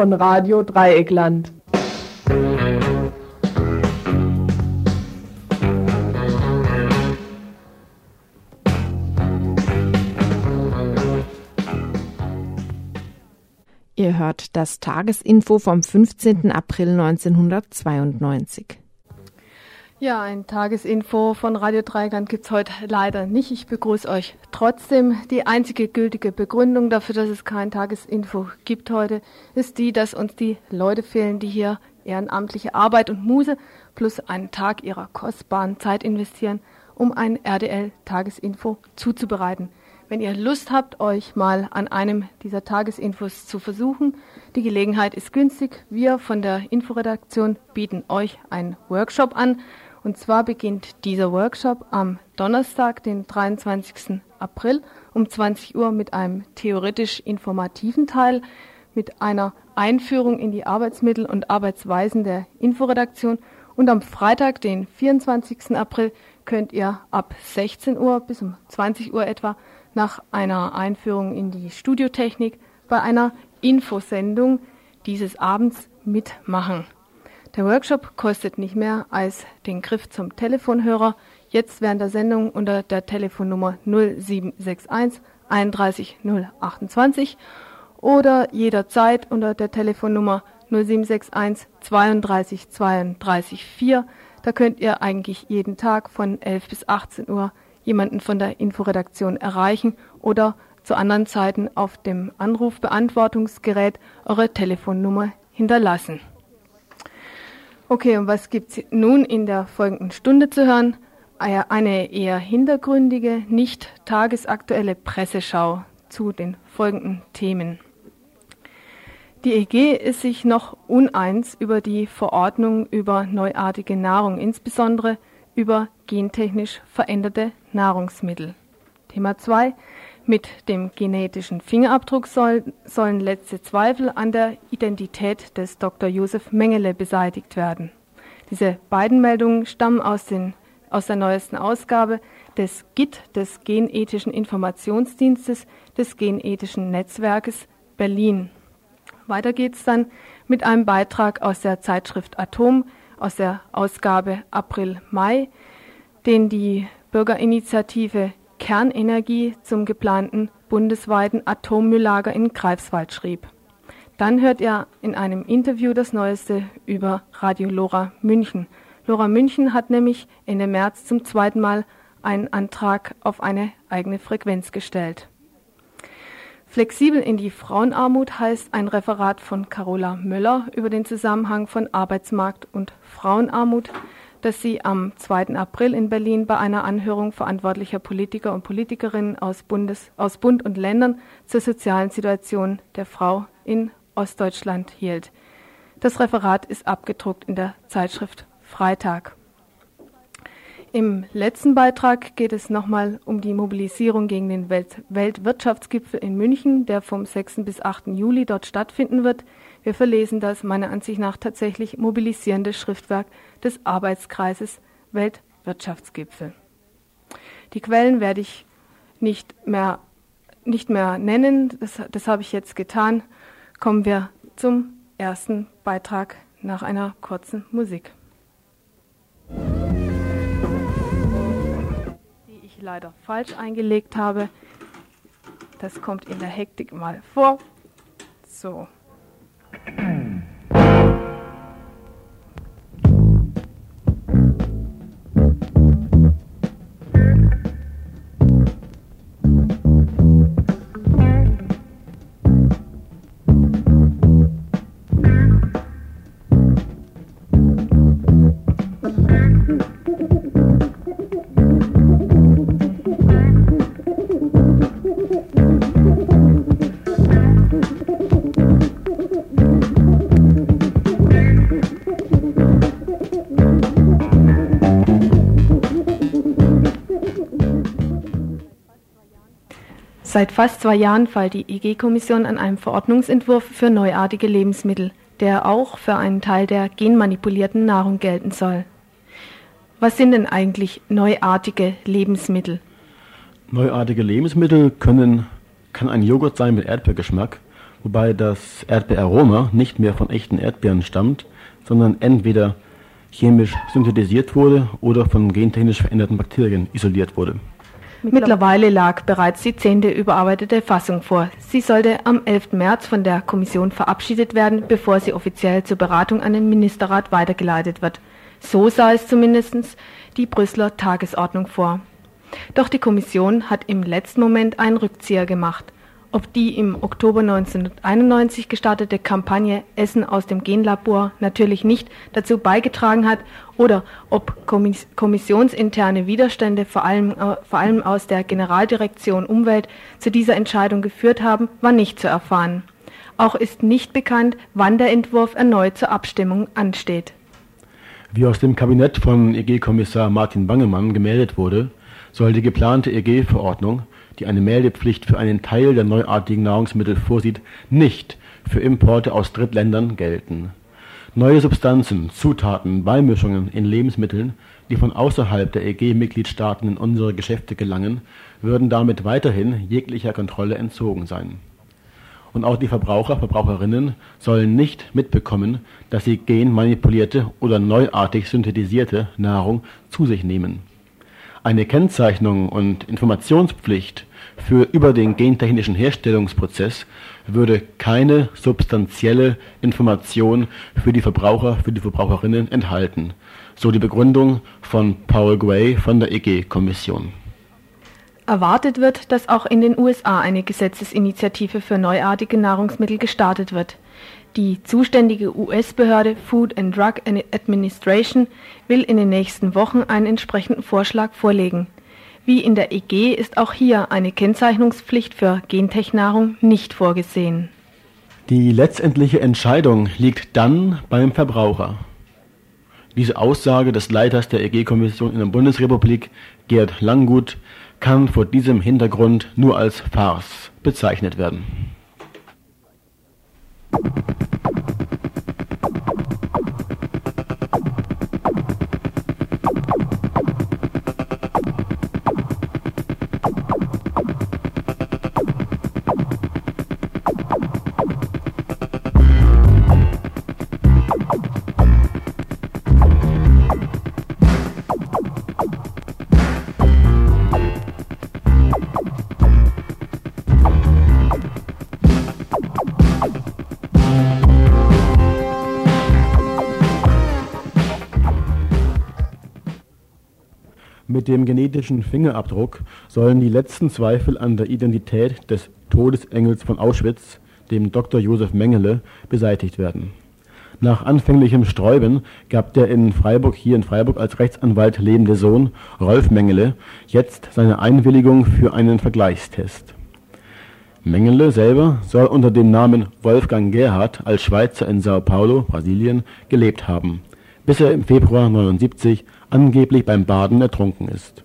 Von Radio Dreieckland. Ihr hört das Tagesinfo vom 15. April 1992. Ja, ein Tagesinfo von Radio Dreigland gibt's heute leider nicht. Ich begrüße euch trotzdem. Die einzige gültige Begründung dafür, dass es kein Tagesinfo gibt heute, ist die, dass uns die Leute fehlen, die hier ehrenamtliche Arbeit und Muse plus einen Tag ihrer kostbaren Zeit investieren, um ein RDL-Tagesinfo zuzubereiten. Wenn ihr Lust habt, euch mal an einem dieser Tagesinfos zu versuchen, die Gelegenheit ist günstig. Wir von der Inforedaktion bieten euch einen Workshop an, und zwar beginnt dieser Workshop am Donnerstag, den 23. April um 20 Uhr mit einem theoretisch informativen Teil, mit einer Einführung in die Arbeitsmittel und Arbeitsweisen der Inforedaktion. Und am Freitag, den 24. April, könnt ihr ab 16 Uhr bis um 20 Uhr etwa nach einer Einführung in die Studiotechnik bei einer Infosendung dieses Abends mitmachen. Der Workshop kostet nicht mehr als den Griff zum Telefonhörer. Jetzt während der Sendung unter der Telefonnummer 0761 31 028 oder jederzeit unter der Telefonnummer 0761 32 32 4. Da könnt ihr eigentlich jeden Tag von 11 bis 18 Uhr jemanden von der Inforedaktion erreichen oder zu anderen Zeiten auf dem Anrufbeantwortungsgerät eure Telefonnummer hinterlassen. Okay, und was gibt's nun in der folgenden Stunde zu hören? Eine eher hintergründige, nicht tagesaktuelle Presseschau zu den folgenden Themen. Die EG ist sich noch uneins über die Verordnung über neuartige Nahrung, insbesondere über gentechnisch veränderte Nahrungsmittel. Thema 2. Mit dem genetischen Fingerabdruck soll, sollen letzte Zweifel an der Identität des Dr. Josef Mengele beseitigt werden. Diese beiden Meldungen stammen aus, den, aus der neuesten Ausgabe des GIT, des Genethischen Informationsdienstes des Genethischen Netzwerkes Berlin. Weiter geht's dann mit einem Beitrag aus der Zeitschrift Atom aus der Ausgabe April-Mai, den die Bürgerinitiative Kernenergie zum geplanten bundesweiten Atommülllager in Greifswald schrieb. Dann hört ihr in einem Interview das Neueste über Radio Lora München. Lora München hat nämlich Ende März zum zweiten Mal einen Antrag auf eine eigene Frequenz gestellt. Flexibel in die Frauenarmut heißt ein Referat von Carola Möller über den Zusammenhang von Arbeitsmarkt und Frauenarmut dass sie am 2. April in Berlin bei einer Anhörung verantwortlicher Politiker und Politikerinnen aus, Bundes, aus Bund und Ländern zur sozialen Situation der Frau in Ostdeutschland hielt. Das Referat ist abgedruckt in der Zeitschrift Freitag. Im letzten Beitrag geht es nochmal um die Mobilisierung gegen den Welt Weltwirtschaftsgipfel in München, der vom 6. bis 8. Juli dort stattfinden wird. Wir verlesen das meiner Ansicht nach tatsächlich mobilisierende Schriftwerk des Arbeitskreises Weltwirtschaftsgipfel. Die Quellen werde ich nicht mehr, nicht mehr nennen, das, das habe ich jetzt getan. Kommen wir zum ersten Beitrag nach einer kurzen Musik. leider falsch eingelegt habe. Das kommt in der Hektik mal vor. So. Mm-hmm. Seit fast zwei Jahren feilt die EG-Kommission an einem Verordnungsentwurf für neuartige Lebensmittel, der auch für einen Teil der genmanipulierten Nahrung gelten soll. Was sind denn eigentlich neuartige Lebensmittel? Neuartige Lebensmittel können, kann ein Joghurt sein mit Erdbeergeschmack, wobei das Erdbeeraroma nicht mehr von echten Erdbeeren stammt, sondern entweder chemisch synthetisiert wurde oder von gentechnisch veränderten Bakterien isoliert wurde. Mittlerweile lag bereits die zehnte überarbeitete Fassung vor. Sie sollte am 11. März von der Kommission verabschiedet werden, bevor sie offiziell zur Beratung an den Ministerrat weitergeleitet wird. So sah es zumindest die Brüsseler Tagesordnung vor. Doch die Kommission hat im letzten Moment einen Rückzieher gemacht. Ob die im Oktober 1991 gestartete Kampagne Essen aus dem Genlabor natürlich nicht dazu beigetragen hat oder ob kommissionsinterne Widerstände vor allem, äh, vor allem aus der Generaldirektion Umwelt zu dieser Entscheidung geführt haben, war nicht zu erfahren. Auch ist nicht bekannt, wann der Entwurf erneut zur Abstimmung ansteht. Wie aus dem Kabinett von EG-Kommissar Martin Bangemann gemeldet wurde, soll die geplante EG-Verordnung die eine Meldepflicht für einen Teil der neuartigen Nahrungsmittel vorsieht, nicht für Importe aus Drittländern gelten. Neue Substanzen, Zutaten, Beimischungen in Lebensmitteln, die von außerhalb der EG-Mitgliedstaaten in unsere Geschäfte gelangen, würden damit weiterhin jeglicher Kontrolle entzogen sein. Und auch die Verbraucher, Verbraucherinnen sollen nicht mitbekommen, dass sie genmanipulierte oder neuartig synthetisierte Nahrung zu sich nehmen. Eine Kennzeichnung und Informationspflicht für über den gentechnischen Herstellungsprozess würde keine substanzielle Information für die Verbraucher, für die Verbraucherinnen enthalten, so die Begründung von Paul Gray von der EG-Kommission. Erwartet wird, dass auch in den USA eine Gesetzesinitiative für neuartige Nahrungsmittel gestartet wird. Die zuständige US-Behörde Food and Drug Administration will in den nächsten Wochen einen entsprechenden Vorschlag vorlegen. Wie in der EG ist auch hier eine Kennzeichnungspflicht für Gentechnahrung nicht vorgesehen. Die letztendliche Entscheidung liegt dann beim Verbraucher. Diese Aussage des Leiters der EG-Kommission in der Bundesrepublik, Gerd Langgut, kann vor diesem Hintergrund nur als Farce bezeichnet werden. Mit dem genetischen Fingerabdruck sollen die letzten Zweifel an der Identität des Todesengels von Auschwitz, dem Dr. Josef Mengele, beseitigt werden. Nach anfänglichem Sträuben gab der in Freiburg hier in Freiburg als Rechtsanwalt lebende Sohn Rolf Mengele jetzt seine Einwilligung für einen Vergleichstest. Mengele selber soll unter dem Namen Wolfgang Gerhard als Schweizer in Sao Paulo, Brasilien, gelebt haben, bis er im Februar 1979 angeblich beim Baden ertrunken ist.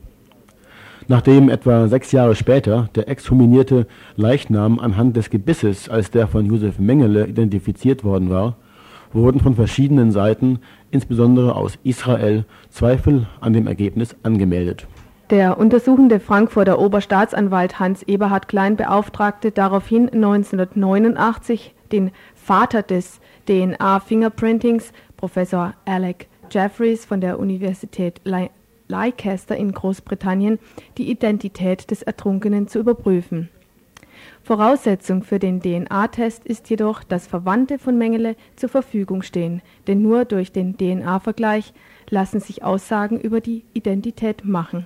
Nachdem etwa sechs Jahre später der exhuminierte Leichnam anhand des Gebisses als der von Josef Mengele identifiziert worden war, wurden von verschiedenen Seiten, insbesondere aus Israel, Zweifel an dem Ergebnis angemeldet. Der untersuchende Frankfurter Oberstaatsanwalt Hans Eberhard Klein beauftragte daraufhin 1989 den Vater des DNA-Fingerprintings, Professor Alec Jeffreys von der Universität Leicester in Großbritannien die Identität des Ertrunkenen zu überprüfen. Voraussetzung für den DNA-Test ist jedoch, dass Verwandte von Mengele zur Verfügung stehen, denn nur durch den DNA-Vergleich lassen sich Aussagen über die Identität machen.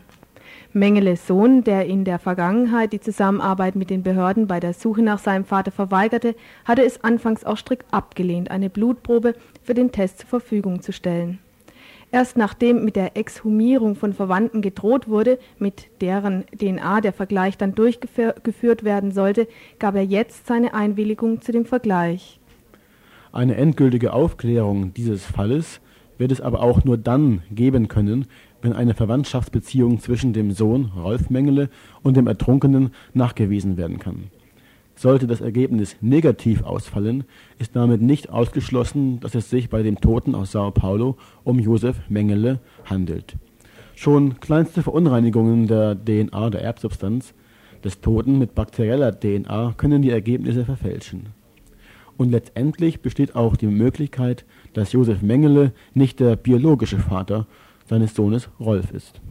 Mengeles Sohn, der in der Vergangenheit die Zusammenarbeit mit den Behörden bei der Suche nach seinem Vater verweigerte, hatte es anfangs auch strikt abgelehnt, eine Blutprobe für den Test zur Verfügung zu stellen. Erst nachdem mit der Exhumierung von Verwandten gedroht wurde, mit deren DNA der Vergleich dann durchgeführt werden sollte, gab er jetzt seine Einwilligung zu dem Vergleich. Eine endgültige Aufklärung dieses Falles wird es aber auch nur dann geben können, wenn eine Verwandtschaftsbeziehung zwischen dem Sohn Rolf Mengele und dem Ertrunkenen nachgewiesen werden kann sollte das Ergebnis negativ ausfallen, ist damit nicht ausgeschlossen, dass es sich bei dem Toten aus Sao Paulo um Josef Mengele handelt. Schon kleinste Verunreinigungen der DNA der Erbsubstanz des Toten mit bakterieller DNA können die Ergebnisse verfälschen. Und letztendlich besteht auch die Möglichkeit, dass Josef Mengele nicht der biologische Vater seines Sohnes Rolf ist.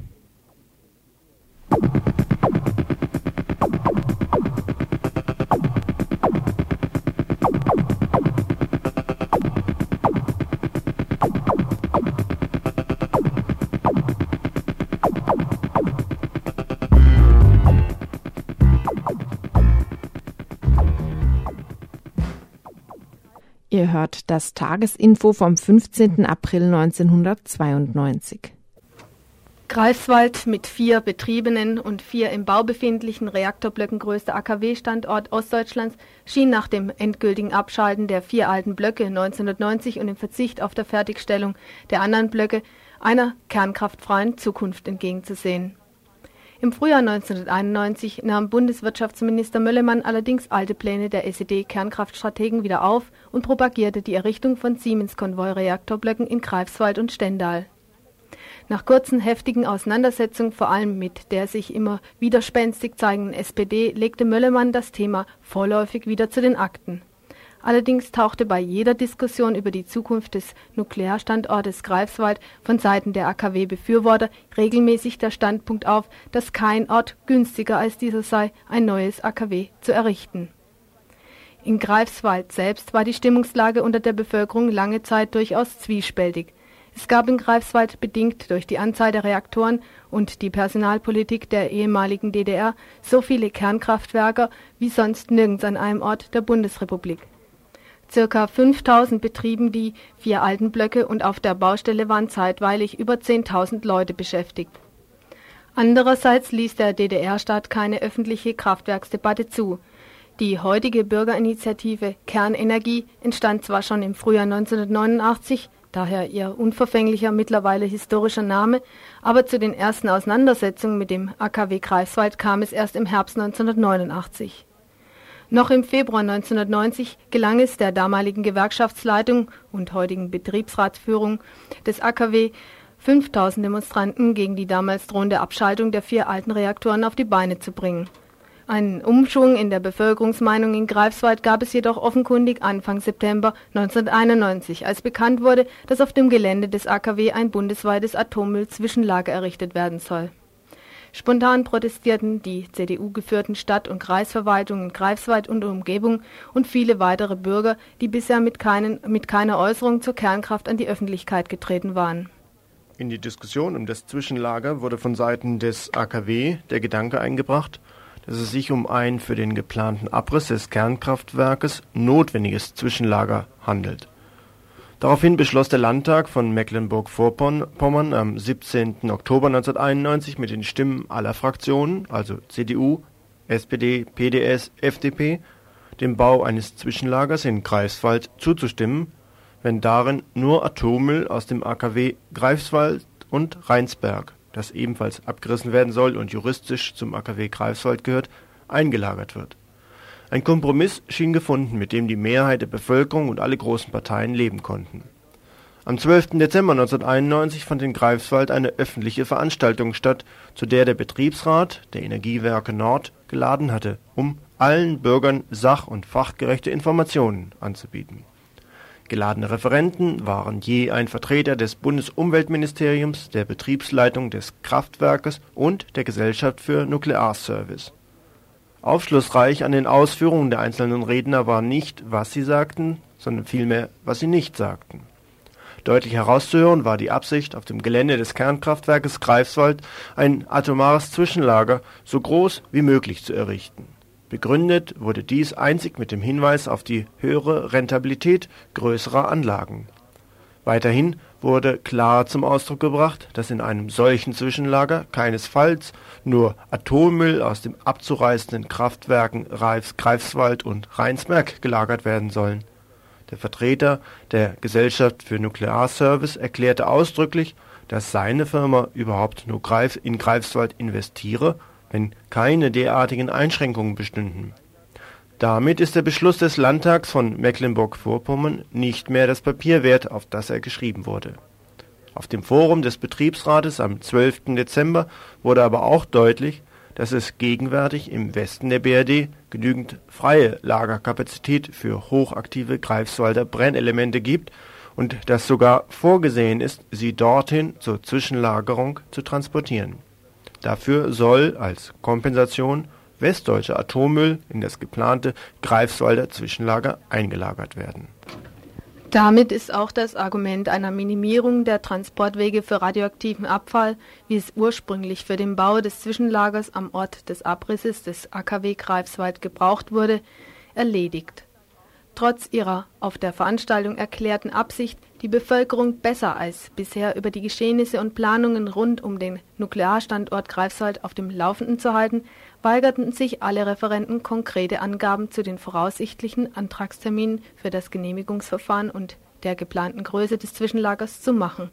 Ihr hört das Tagesinfo vom 15. April 1992. Greifswald mit vier betriebenen und vier im Bau befindlichen Reaktorblöcken größter AKW-Standort Ostdeutschlands schien nach dem endgültigen Abschalten der vier alten Blöcke 1990 und dem Verzicht auf der Fertigstellung der anderen Blöcke einer kernkraftfreien Zukunft entgegenzusehen. Im Frühjahr 1991 nahm Bundeswirtschaftsminister Möllemann allerdings alte Pläne der SED-Kernkraftstrategen wieder auf und propagierte die Errichtung von Siemens-Konvoi-Reaktorblöcken in Greifswald und Stendal. Nach kurzen, heftigen Auseinandersetzungen, vor allem mit der sich immer widerspenstig zeigenden SPD, legte Möllemann das Thema vorläufig wieder zu den Akten Allerdings tauchte bei jeder Diskussion über die Zukunft des Nuklearstandortes Greifswald von Seiten der AKW-Befürworter regelmäßig der Standpunkt auf, dass kein Ort günstiger als dieser sei, ein neues AKW zu errichten. In Greifswald selbst war die Stimmungslage unter der Bevölkerung lange Zeit durchaus zwiespältig. Es gab in Greifswald bedingt durch die Anzahl der Reaktoren und die Personalpolitik der ehemaligen DDR so viele Kernkraftwerke wie sonst nirgends an einem Ort der Bundesrepublik Circa 5000 betrieben die vier alten Blöcke und auf der Baustelle waren zeitweilig über 10.000 Leute beschäftigt. Andererseits ließ der DDR-Staat keine öffentliche Kraftwerksdebatte zu. Die heutige Bürgerinitiative Kernenergie entstand zwar schon im Frühjahr 1989, daher ihr unverfänglicher mittlerweile historischer Name, aber zu den ersten Auseinandersetzungen mit dem AKW Greifswald kam es erst im Herbst 1989 noch im Februar 1990 gelang es der damaligen Gewerkschaftsleitung und heutigen Betriebsratsführung des AKW, 5000 Demonstranten gegen die damals drohende Abschaltung der vier alten Reaktoren auf die Beine zu bringen. Einen Umschwung in der Bevölkerungsmeinung in Greifswald gab es jedoch offenkundig Anfang September 1991, als bekannt wurde, dass auf dem Gelände des AKW ein bundesweites Atommüll-Zwischenlager errichtet werden soll Spontan protestierten die CDU-geführten Stadt und Kreisverwaltungen Greifswald und Umgebung und viele weitere Bürger, die bisher mit keiner Äußerung zur Kernkraft an die Öffentlichkeit getreten waren. In die Diskussion um das Zwischenlager wurde von Seiten des AKW der Gedanke eingebracht, dass es sich um ein für den geplanten Abriss des Kernkraftwerkes notwendiges Zwischenlager handelt Daraufhin beschloss der Landtag von Mecklenburg-Vorpommern am 17. Oktober 1991 mit den Stimmen aller Fraktionen, also CDU, SPD, PDS, FDP, dem Bau eines Zwischenlagers in Greifswald zuzustimmen, wenn darin nur Atommüll aus dem AKW Greifswald und Rheinsberg, das ebenfalls abgerissen werden soll und juristisch zum AKW Greifswald gehört, eingelagert wird ein Kompromiss schien gefunden, mit dem die Mehrheit der Bevölkerung und alle großen Parteien leben konnten. Am 12. Dezember 1991 fand in Greifswald eine öffentliche Veranstaltung statt, zu der der Betriebsrat der Energiewerke Nord geladen hatte, um allen Bürgern sach- und fachgerechte Informationen anzubieten. Geladene Referenten waren je ein Vertreter des Bundesumweltministeriums, der Betriebsleitung des Kraftwerkes und der Gesellschaft für Nuklearservice Aufschlussreich an den Ausführungen der einzelnen Redner war nicht, was sie sagten, sondern vielmehr, was sie nicht sagten. Deutlich herauszuhören war die Absicht, auf dem Gelände des Kernkraftwerkes Greifswald ein atomares Zwischenlager so groß wie möglich zu errichten. Begründet wurde dies einzig mit dem Hinweis auf die höhere Rentabilität größerer Anlagen. Weiterhin wurde klar zum Ausdruck gebracht, dass in einem solchen Zwischenlager keinesfalls nur Atommüll aus den abzureißenden Kraftwerken Greifswald und Rheinsberg gelagert werden sollen. Der Vertreter der Gesellschaft für Nuklearservice erklärte ausdrücklich, dass seine Firma überhaupt nur in Greifswald investiere, wenn keine derartigen Einschränkungen bestünden damit ist der Beschluss des Landtags von Mecklenburg-Vorpommern nicht mehr das Papier wert, auf das er geschrieben wurde. Auf dem Forum des Betriebsrates am 12. Dezember wurde aber auch deutlich, dass es gegenwärtig im Westen der BRD genügend freie Lagerkapazität für hochaktive Greifswalder Brennelemente gibt und dass sogar vorgesehen ist, sie dorthin zur Zwischenlagerung zu transportieren. Dafür soll als Kompensation westdeutscher Atommüll in das geplante Greifswalder Zwischenlager eingelagert werden damit ist auch das Argument einer Minimierung der Transportwege für radioaktiven Abfall, wie es ursprünglich für den Bau des Zwischenlagers am Ort des Abrisses des AKW Greifswald gebraucht wurde, erledigt. Trotz ihrer auf der Veranstaltung erklärten Absicht, die Bevölkerung besser als bisher über die Geschehnisse und Planungen rund um den Nuklearstandort Greifswald auf dem Laufenden zu halten, weigerten sich alle Referenten, konkrete Angaben zu den voraussichtlichen Antragsterminen für das Genehmigungsverfahren und der geplanten Größe des Zwischenlagers zu machen.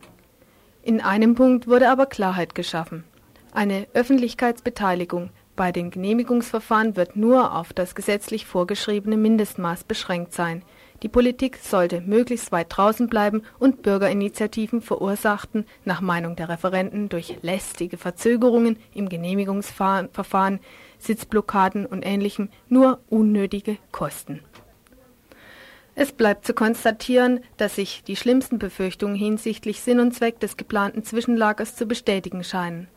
In einem Punkt wurde aber Klarheit geschaffen. Eine Öffentlichkeitsbeteiligung bei den Genehmigungsverfahren wird nur auf das gesetzlich vorgeschriebene Mindestmaß beschränkt sein die Politik sollte möglichst weit draußen bleiben und Bürgerinitiativen verursachten nach Meinung der Referenten durch lästige Verzögerungen im Genehmigungsverfahren, Sitzblockaden und Ähnlichem nur unnötige Kosten. Es bleibt zu konstatieren, dass sich die schlimmsten Befürchtungen hinsichtlich Sinn und Zweck des geplanten Zwischenlagers zu bestätigen scheinen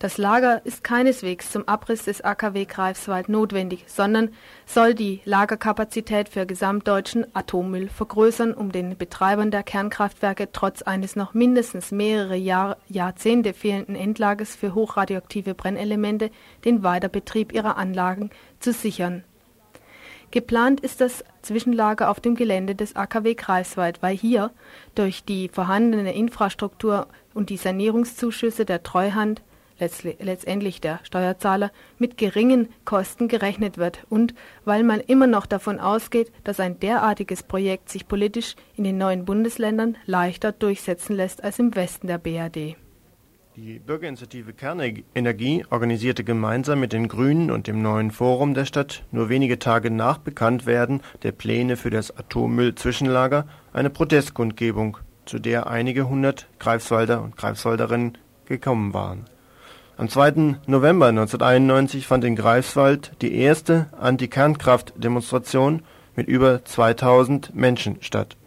das Lager ist keineswegs zum Abriss des AKW Greifswald notwendig, sondern soll die Lagerkapazität für gesamtdeutschen Atommüll vergrößern, um den Betreibern der Kernkraftwerke trotz eines noch mindestens mehrere Jahr, Jahrzehnte fehlenden Endlagers für hochradioaktive Brennelemente den Weiterbetrieb ihrer Anlagen zu sichern. Geplant ist das Zwischenlager auf dem Gelände des AKW Greifswald, weil hier durch die vorhandene Infrastruktur und die Sanierungszuschüsse der Treuhand letztendlich der Steuerzahler, mit geringen Kosten gerechnet wird und weil man immer noch davon ausgeht, dass ein derartiges Projekt sich politisch in den neuen Bundesländern leichter durchsetzen lässt als im Westen der BRD. Die Bürgerinitiative Kernenergie organisierte gemeinsam mit den Grünen und dem neuen Forum der Stadt nur wenige Tage nach Bekanntwerden der Pläne für das Atommüll-Zwischenlager eine Protestkundgebung, zu der einige hundert Greifswalder und Greifswalderinnen gekommen waren. Am 2. November 1991 fand in Greifswald die erste Anti-Kernkraft-Demonstration mit über 2000 Menschen statt.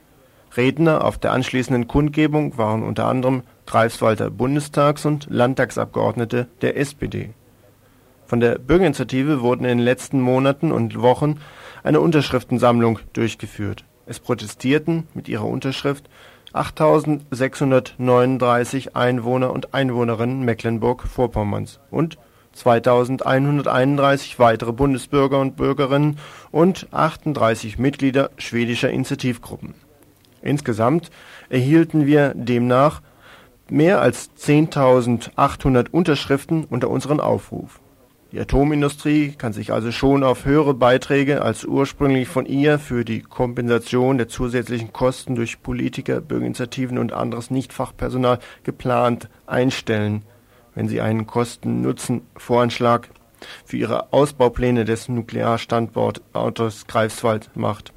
Redner auf der anschließenden Kundgebung waren unter anderem Greifswalder Bundestags und Landtagsabgeordnete der SPD. Von der Bürgerinitiative wurden in den letzten Monaten und Wochen eine Unterschriftensammlung durchgeführt. Es protestierten mit ihrer Unterschrift 8.639 Einwohner und Einwohnerinnen Mecklenburg-Vorpommerns und 2.131 weitere Bundesbürger und Bürgerinnen und 38 Mitglieder schwedischer Initiativgruppen. Insgesamt erhielten wir demnach mehr als 10.800 Unterschriften unter unseren Aufruf die Atomindustrie kann sich also schon auf höhere Beiträge als ursprünglich von ihr für die Kompensation der zusätzlichen Kosten durch Politiker, Bürgerinitiativen und anderes Nichtfachpersonal geplant einstellen, wenn sie einen Kosten-Nutzen-Voranschlag für ihre Ausbaupläne des Nuklearstandortes Greifswald macht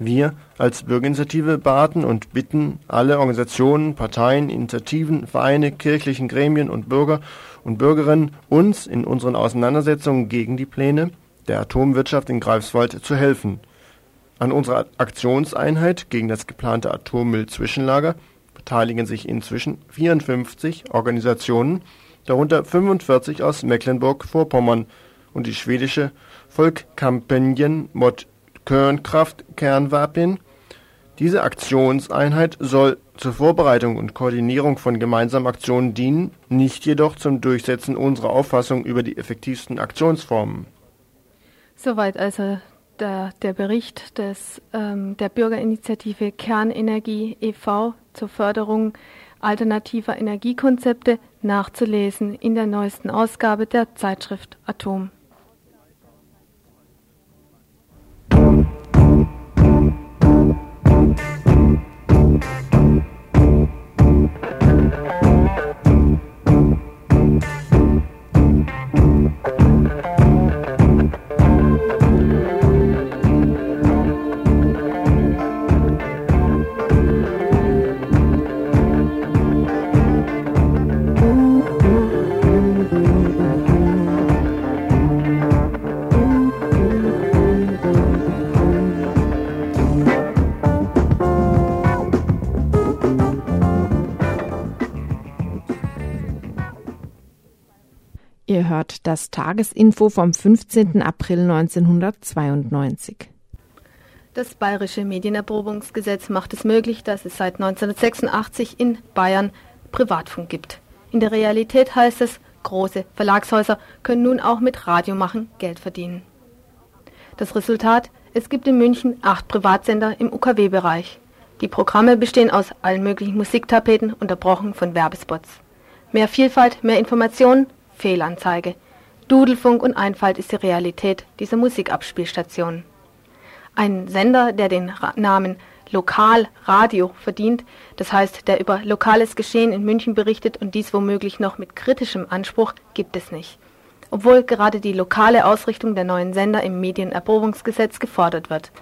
wir als Bürgerinitiative baten und bitten alle Organisationen, Parteien, Initiativen, Vereine, kirchlichen Gremien und Bürger und Bürgerinnen, uns in unseren Auseinandersetzungen gegen die Pläne der Atomwirtschaft in Greifswald zu helfen. An unserer Aktionseinheit gegen das geplante Atommüll-Zwischenlager beteiligen sich inzwischen 54 Organisationen, darunter 45 aus Mecklenburg-Vorpommern und die schwedische Volkkampanjen mot Kernkraft-Kernwaffen. Diese Aktionseinheit soll zur Vorbereitung und Koordinierung von gemeinsamen Aktionen dienen, nicht jedoch zum Durchsetzen unserer Auffassung über die effektivsten Aktionsformen. Soweit also der, der Bericht des, ähm, der Bürgerinitiative Kernenergie e.V. zur Förderung alternativer Energiekonzepte nachzulesen in der neuesten Ausgabe der Zeitschrift Atom. Ihr hört das Tagesinfo vom 15. April 1992. Das Bayerische Medienerprobungsgesetz macht es möglich, dass es seit 1986 in Bayern Privatfunk gibt. In der Realität heißt es, große Verlagshäuser können nun auch mit Radiomachen Geld verdienen. Das Resultat, es gibt in München acht Privatsender im UKW-Bereich. Die Programme bestehen aus allen möglichen Musiktapeten, unterbrochen von Werbespots. Mehr Vielfalt, mehr Informationen, Fehlanzeige. Dudelfunk und Einfalt ist die Realität dieser Musikabspielstationen. Ein Sender, der den Ra Namen Lokalradio verdient, das heißt, der über lokales Geschehen in München berichtet und dies womöglich noch mit kritischem Anspruch, gibt es nicht. Obwohl gerade die lokale Ausrichtung der neuen Sender im Medienerprobungsgesetz gefordert wird.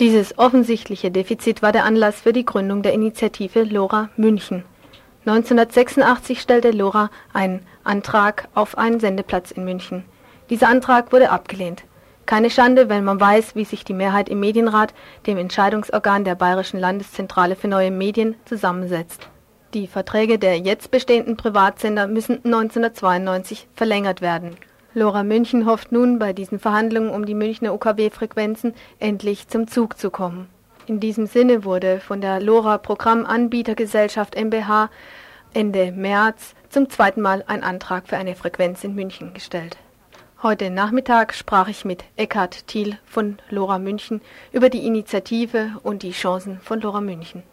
Dieses offensichtliche Defizit war der Anlass für die Gründung der Initiative Lora München. 1986 stellte Lora einen Antrag auf einen Sendeplatz in München. Dieser Antrag wurde abgelehnt. Keine Schande, wenn man weiß, wie sich die Mehrheit im Medienrat, dem Entscheidungsorgan der Bayerischen Landeszentrale für neue Medien, zusammensetzt. Die Verträge der jetzt bestehenden Privatsender müssen 1992 verlängert werden. Lora München hofft nun, bei diesen Verhandlungen um die Münchner UKW-Frequenzen endlich zum Zug zu kommen. In diesem Sinne wurde von der LoRa Programmanbietergesellschaft mbH Ende März zum zweiten Mal ein Antrag für eine Frequenz in München gestellt. Heute Nachmittag sprach ich mit Eckhard Thiel von LoRa München über die Initiative und die Chancen von LoRa München.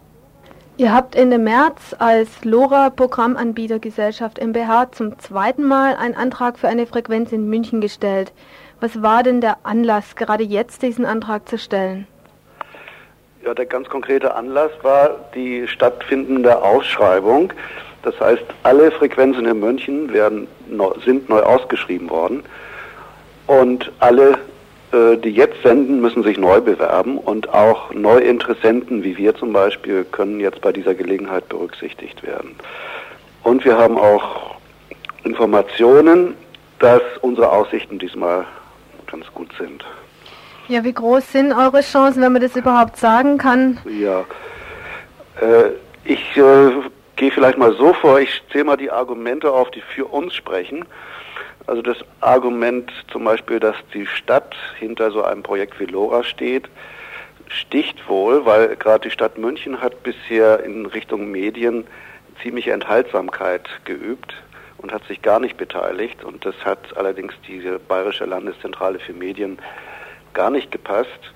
Ihr habt Ende März als LoRa Programmanbietergesellschaft mbH zum zweiten Mal einen Antrag für eine Frequenz in München gestellt. Was war denn der Anlass, gerade jetzt diesen Antrag zu stellen? Ja, der ganz konkrete Anlass war die stattfindende Ausschreibung. Das heißt, alle Frequenzen in München werden, sind neu ausgeschrieben worden und alle, äh, die jetzt senden, müssen sich neu bewerben und auch Neuinteressenten wie wir zum Beispiel können jetzt bei dieser Gelegenheit berücksichtigt werden. Und wir haben auch Informationen, dass unsere Aussichten diesmal ganz gut sind. Ja, wie groß sind eure Chancen, wenn man das überhaupt sagen kann? Ja, äh, ich äh, gehe vielleicht mal so vor, ich zähle mal die Argumente auf, die für uns sprechen. Also das Argument zum Beispiel, dass die Stadt hinter so einem Projekt wie LoRa steht, sticht wohl, weil gerade die Stadt München hat bisher in Richtung Medien ziemliche Enthaltsamkeit geübt und hat sich gar nicht beteiligt. Und das hat allerdings diese Bayerische Landeszentrale für Medien gar nicht gepasst.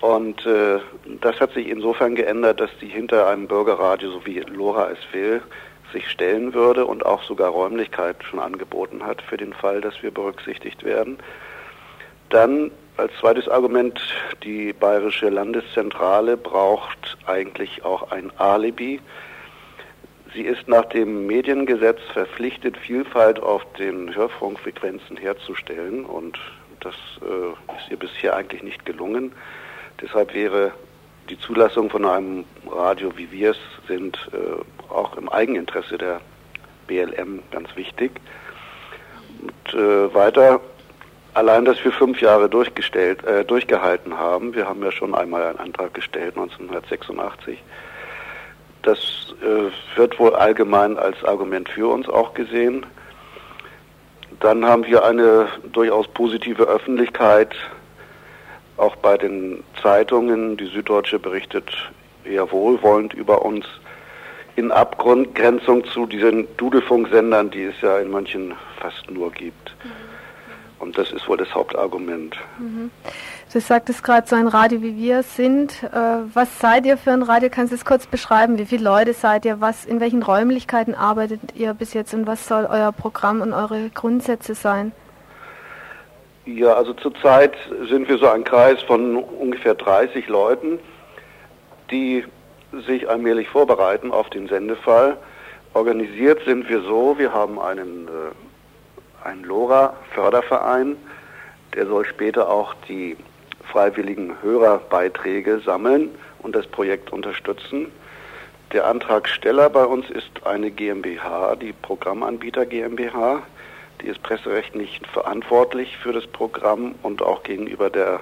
Und äh, das hat sich insofern geändert, dass die hinter einem Bürgerradio, so wie Lora es will, sich stellen würde und auch sogar Räumlichkeit schon angeboten hat für den Fall, dass wir berücksichtigt werden. Dann als zweites Argument, die Bayerische Landeszentrale braucht eigentlich auch ein Alibi. Sie ist nach dem Mediengesetz verpflichtet, Vielfalt auf den Hörfunkfrequenzen herzustellen und das äh, ist ihr bisher eigentlich nicht gelungen. Deshalb wäre die Zulassung von einem Radio, wie wir es sind, äh, auch im Eigeninteresse der BLM ganz wichtig. Und äh, weiter, allein, dass wir fünf Jahre durchgestellt, äh, durchgehalten haben, wir haben ja schon einmal einen Antrag gestellt, 1986, das äh, wird wohl allgemein als Argument für uns auch gesehen. Dann haben wir eine durchaus positive Öffentlichkeit, auch bei den Zeitungen. Die Süddeutsche berichtet eher wohlwollend über uns in Abgrenzung zu diesen Dudelfunksendern, die es ja in München fast nur gibt. Mhm. Und das ist wohl das Hauptargument. Mhm. Du sagtest gerade, so ein Radio wie wir sind. Äh, was seid ihr für ein Radio? Kannst du es kurz beschreiben? Wie viele Leute seid ihr? Was, in welchen Räumlichkeiten arbeitet ihr bis jetzt und was soll euer Programm und eure Grundsätze sein? Ja, also zurzeit sind wir so ein Kreis von ungefähr 30 Leuten, die sich allmählich vorbereiten auf den Sendefall. Organisiert sind wir so, wir haben einen, einen LoRa-Förderverein, der soll später auch die freiwilligen Hörerbeiträge sammeln und das Projekt unterstützen. Der Antragsteller bei uns ist eine GmbH, die Programmanbieter GmbH. Die ist presserechtlich verantwortlich für das Programm und auch gegenüber der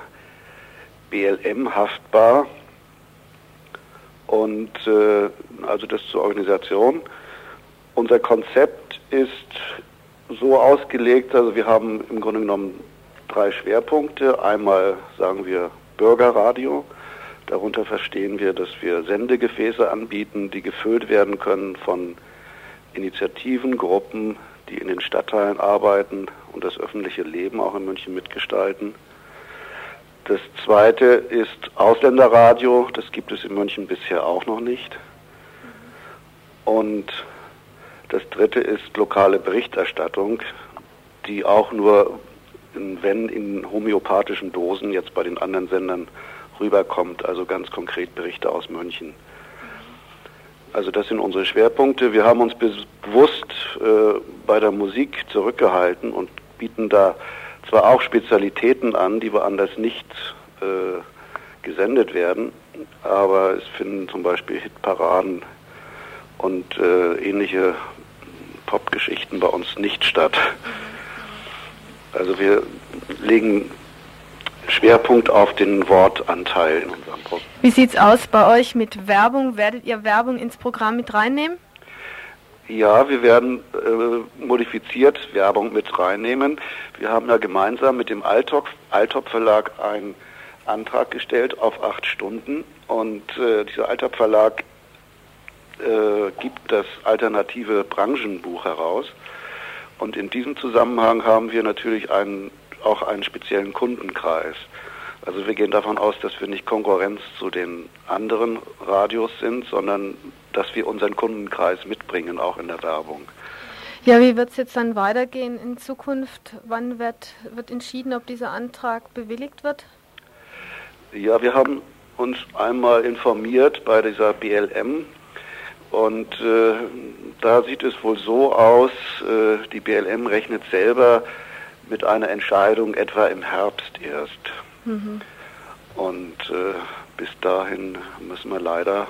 BLM haftbar. Und äh, also das zur Organisation. Unser Konzept ist so ausgelegt, also wir haben im Grunde genommen drei Schwerpunkte. Einmal sagen wir Bürgerradio. Darunter verstehen wir, dass wir Sendegefäße anbieten, die gefüllt werden können von Initiativen, Gruppen, die in den Stadtteilen arbeiten und das öffentliche Leben auch in München mitgestalten. Das zweite ist Ausländerradio, das gibt es in München bisher auch noch nicht. Und das dritte ist lokale Berichterstattung, die auch nur, wenn in homöopathischen Dosen jetzt bei den anderen Sendern rüberkommt, also ganz konkret Berichte aus München. Also das sind unsere Schwerpunkte. Wir haben uns bewusst äh, bei der Musik zurückgehalten und bieten da zwar auch Spezialitäten an, die woanders nicht äh, gesendet werden, aber es finden zum Beispiel Hitparaden und äh, ähnliche Popgeschichten bei uns nicht statt. Also wir legen Schwerpunkt auf den Wortanteil in unserem Programm. Wie sieht's aus bei euch mit Werbung? Werdet ihr Werbung ins Programm mit reinnehmen? Ja, wir werden äh, modifiziert Werbung mit reinnehmen. Wir haben ja gemeinsam mit dem Altop, Altop Verlag einen Antrag gestellt auf acht Stunden und äh, dieser Altop Verlag äh, gibt das alternative Branchenbuch heraus. Und in diesem Zusammenhang haben wir natürlich einen, auch einen speziellen Kundenkreis. Also wir gehen davon aus, dass wir nicht Konkurrenz zu den anderen Radios sind, sondern dass wir unseren Kundenkreis mitbringen, auch in der Werbung. Ja, wie wird es jetzt dann weitergehen in Zukunft? Wann wird, wird entschieden, ob dieser Antrag bewilligt wird? Ja, wir haben uns einmal informiert bei dieser BLM und äh, da sieht es wohl so aus, äh, die BLM rechnet selber mit einer Entscheidung etwa im Herbst erst. Mhm. Und äh, bis dahin müssen wir leider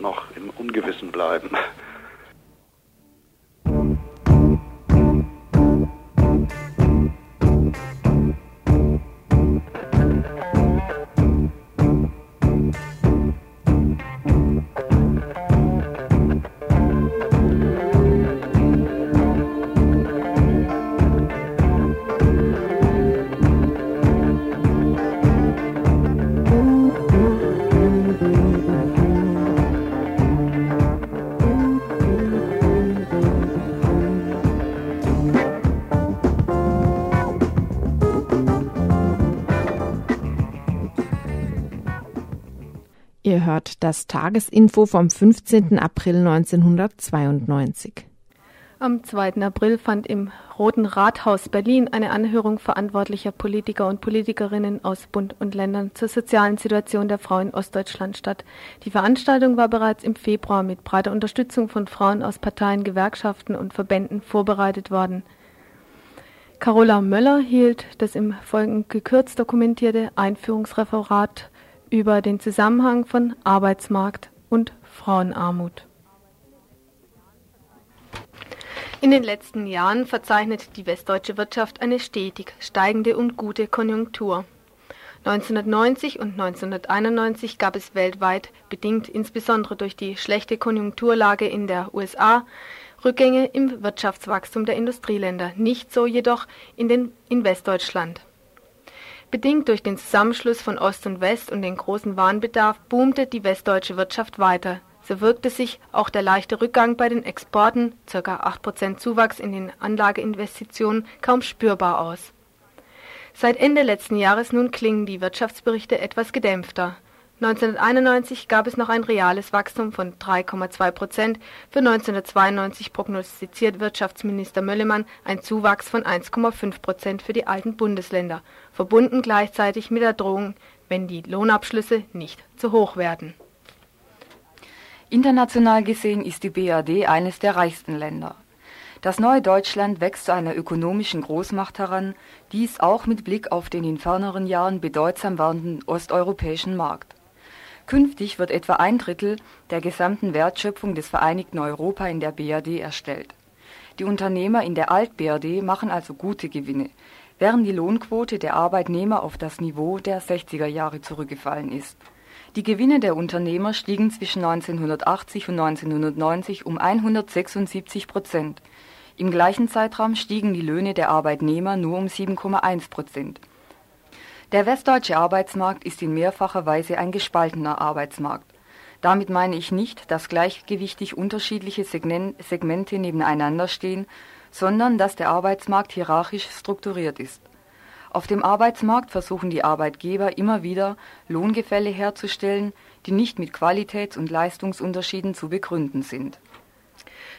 noch im Ungewissen bleiben. Ihr hört das Tagesinfo vom 15. April 1992. Am 2. April fand im Roten Rathaus Berlin eine Anhörung verantwortlicher Politiker und Politikerinnen aus Bund und Ländern zur sozialen Situation der Frau in Ostdeutschland statt. Die Veranstaltung war bereits im Februar mit breiter Unterstützung von Frauen aus Parteien, Gewerkschaften und Verbänden vorbereitet worden. Carola Möller hielt das im Folgenden gekürzt dokumentierte Einführungsreferat über den Zusammenhang von Arbeitsmarkt und Frauenarmut. In den letzten Jahren verzeichnet die westdeutsche Wirtschaft eine stetig steigende und gute Konjunktur. 1990 und 1991 gab es weltweit, bedingt insbesondere durch die schlechte Konjunkturlage in der USA, Rückgänge im Wirtschaftswachstum der Industrieländer, nicht so jedoch in, den, in Westdeutschland. Bedingt durch den Zusammenschluss von Ost und West und den großen Warenbedarf boomte die westdeutsche Wirtschaft weiter. So wirkte sich auch der leichte Rückgang bei den Exporten (ca. 8% Zuwachs in den Anlageinvestitionen) kaum spürbar aus. Seit Ende letzten Jahres nun klingen die Wirtschaftsberichte etwas gedämpfter 1991 gab es noch ein reales Wachstum von 3,2 Prozent, für 1992 prognostiziert Wirtschaftsminister Möllemann ein Zuwachs von 1,5 Prozent für die alten Bundesländer, verbunden gleichzeitig mit der Drohung, wenn die Lohnabschlüsse nicht zu hoch werden. International gesehen ist die BRD eines der reichsten Länder. Das neue Deutschland wächst zu einer ökonomischen Großmacht heran, dies auch mit Blick auf den in ferneren Jahren bedeutsam werdenden osteuropäischen Markt. Künftig wird etwa ein Drittel der gesamten Wertschöpfung des vereinigten Europa in der BRD erstellt. Die Unternehmer in der Alt-BRD machen also gute Gewinne, während die Lohnquote der Arbeitnehmer auf das Niveau der 60er Jahre zurückgefallen ist. Die Gewinne der Unternehmer stiegen zwischen 1980 und 1990 um 176 Prozent. Im gleichen Zeitraum stiegen die Löhne der Arbeitnehmer nur um 7,1 Prozent. Der westdeutsche Arbeitsmarkt ist in mehrfacher Weise ein gespaltener Arbeitsmarkt. Damit meine ich nicht, dass gleichgewichtig unterschiedliche Segmente nebeneinander stehen, sondern dass der Arbeitsmarkt hierarchisch strukturiert ist. Auf dem Arbeitsmarkt versuchen die Arbeitgeber immer wieder, Lohngefälle herzustellen, die nicht mit Qualitäts- und Leistungsunterschieden zu begründen sind.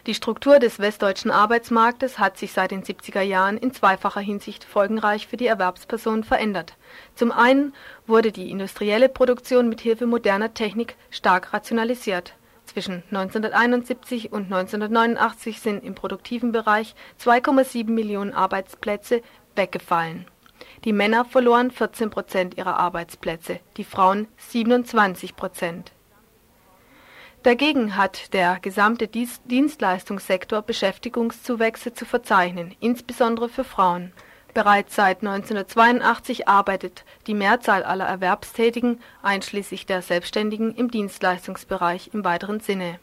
Die Struktur des westdeutschen Arbeitsmarktes hat sich seit den 70er Jahren in zweifacher Hinsicht folgenreich für die Erwerbsperson verändert. Zum einen wurde die industrielle Produktion mit Hilfe moderner Technik stark rationalisiert. Zwischen 1971 und 1989 sind im produktiven Bereich 2,7 Millionen Arbeitsplätze weggefallen. Die Männer verloren 14 Prozent ihrer Arbeitsplätze, die Frauen 27 Prozent. Dagegen hat der gesamte Dienstleistungssektor Beschäftigungszuwächse zu verzeichnen, insbesondere für Frauen. Bereits seit 1982 arbeitet die Mehrzahl aller Erwerbstätigen, einschließlich der Selbstständigen, im Dienstleistungsbereich im weiteren Sinne.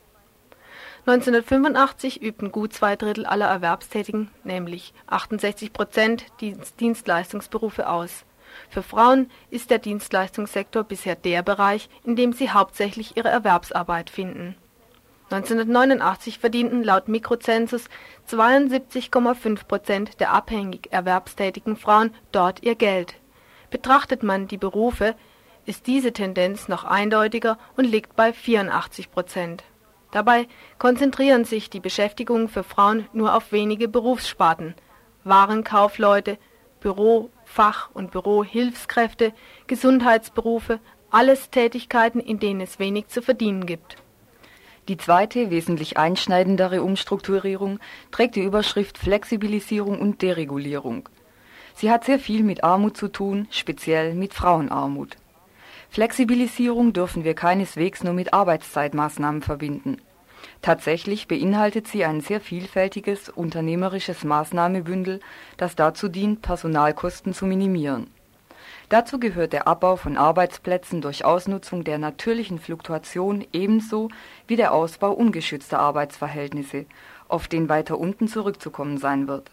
1985 übten gut zwei Drittel aller Erwerbstätigen, nämlich 68 Prozent, Dienstleistungsberufe aus für Frauen ist der Dienstleistungssektor bisher der Bereich, in dem sie hauptsächlich ihre Erwerbsarbeit finden. 1989 verdienten laut Mikrozensus 72,5 Prozent der abhängig erwerbstätigen Frauen dort ihr Geld. Betrachtet man die Berufe, ist diese Tendenz noch eindeutiger und liegt bei 84 Prozent. Dabei konzentrieren sich die Beschäftigungen für Frauen nur auf wenige Berufssparten Warenkaufleute, Büro Fach- und Bürohilfskräfte, Gesundheitsberufe, alles Tätigkeiten, in denen es wenig zu verdienen gibt. Die zweite, wesentlich einschneidendere Umstrukturierung trägt die Überschrift Flexibilisierung und Deregulierung. Sie hat sehr viel mit Armut zu tun, speziell mit Frauenarmut. Flexibilisierung dürfen wir keineswegs nur mit Arbeitszeitmaßnahmen verbinden. Tatsächlich beinhaltet sie ein sehr vielfältiges unternehmerisches Maßnahmebündel, das dazu dient, Personalkosten zu minimieren. Dazu gehört der Abbau von Arbeitsplätzen durch Ausnutzung der natürlichen Fluktuation ebenso wie der Ausbau ungeschützter Arbeitsverhältnisse, auf den weiter unten zurückzukommen sein wird.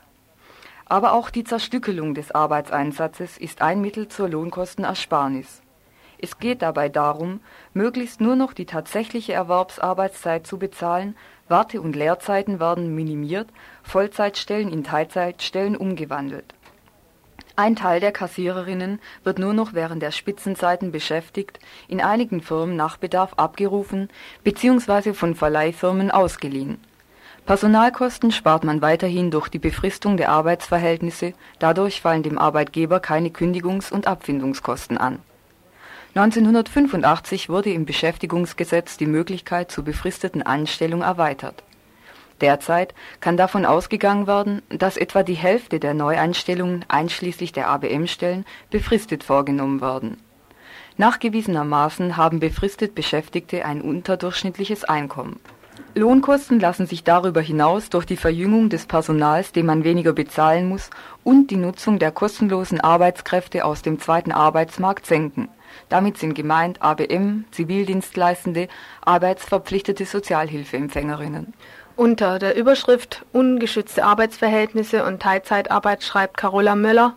Aber auch die Zerstückelung des Arbeitseinsatzes ist ein Mittel zur Lohnkostenersparnis es geht dabei darum, möglichst nur noch die tatsächliche Erwerbsarbeitszeit zu bezahlen, Warte und Lehrzeiten werden minimiert, Vollzeitstellen in Teilzeitstellen umgewandelt. Ein Teil der Kassiererinnen wird nur noch während der Spitzenzeiten beschäftigt, in einigen Firmen nach Bedarf abgerufen bzw. von Verleihfirmen ausgeliehen. Personalkosten spart man weiterhin durch die Befristung der Arbeitsverhältnisse, dadurch fallen dem Arbeitgeber keine Kündigungs- und Abfindungskosten an 1985 wurde im Beschäftigungsgesetz die Möglichkeit zur befristeten Anstellung erweitert. Derzeit kann davon ausgegangen werden, dass etwa die Hälfte der Neueinstellungen einschließlich der ABM-Stellen befristet vorgenommen werden. Nachgewiesenermaßen haben befristet Beschäftigte ein unterdurchschnittliches Einkommen. Lohnkosten lassen sich darüber hinaus durch die Verjüngung des Personals, dem man weniger bezahlen muss, und die Nutzung der kostenlosen Arbeitskräfte aus dem zweiten Arbeitsmarkt senken damit sind gemeint ABM, Zivildienstleistende, arbeitsverpflichtete Sozialhilfeempfängerinnen. Unter der Überschrift Ungeschützte Arbeitsverhältnisse und Teilzeitarbeit schreibt Carola Möller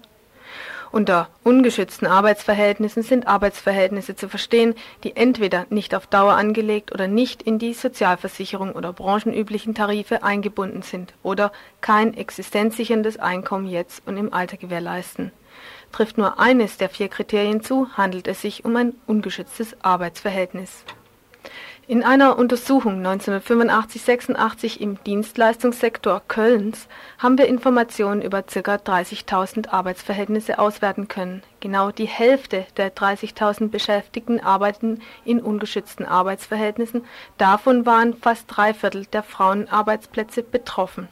unter ungeschützten Arbeitsverhältnissen sind Arbeitsverhältnisse zu verstehen, die entweder nicht auf Dauer angelegt oder nicht in die Sozialversicherung oder branchenüblichen Tarife eingebunden sind oder kein existenzsicherndes Einkommen jetzt und im Alter gewährleisten. Trifft nur eines der vier Kriterien zu, handelt es sich um ein ungeschütztes Arbeitsverhältnis. In einer Untersuchung 1985-86 im Dienstleistungssektor Kölns haben wir Informationen über ca. 30.000 Arbeitsverhältnisse auswerten können. Genau die Hälfte der 30.000 Beschäftigten arbeiten in ungeschützten Arbeitsverhältnissen. Davon waren fast drei Viertel der Frauenarbeitsplätze betroffen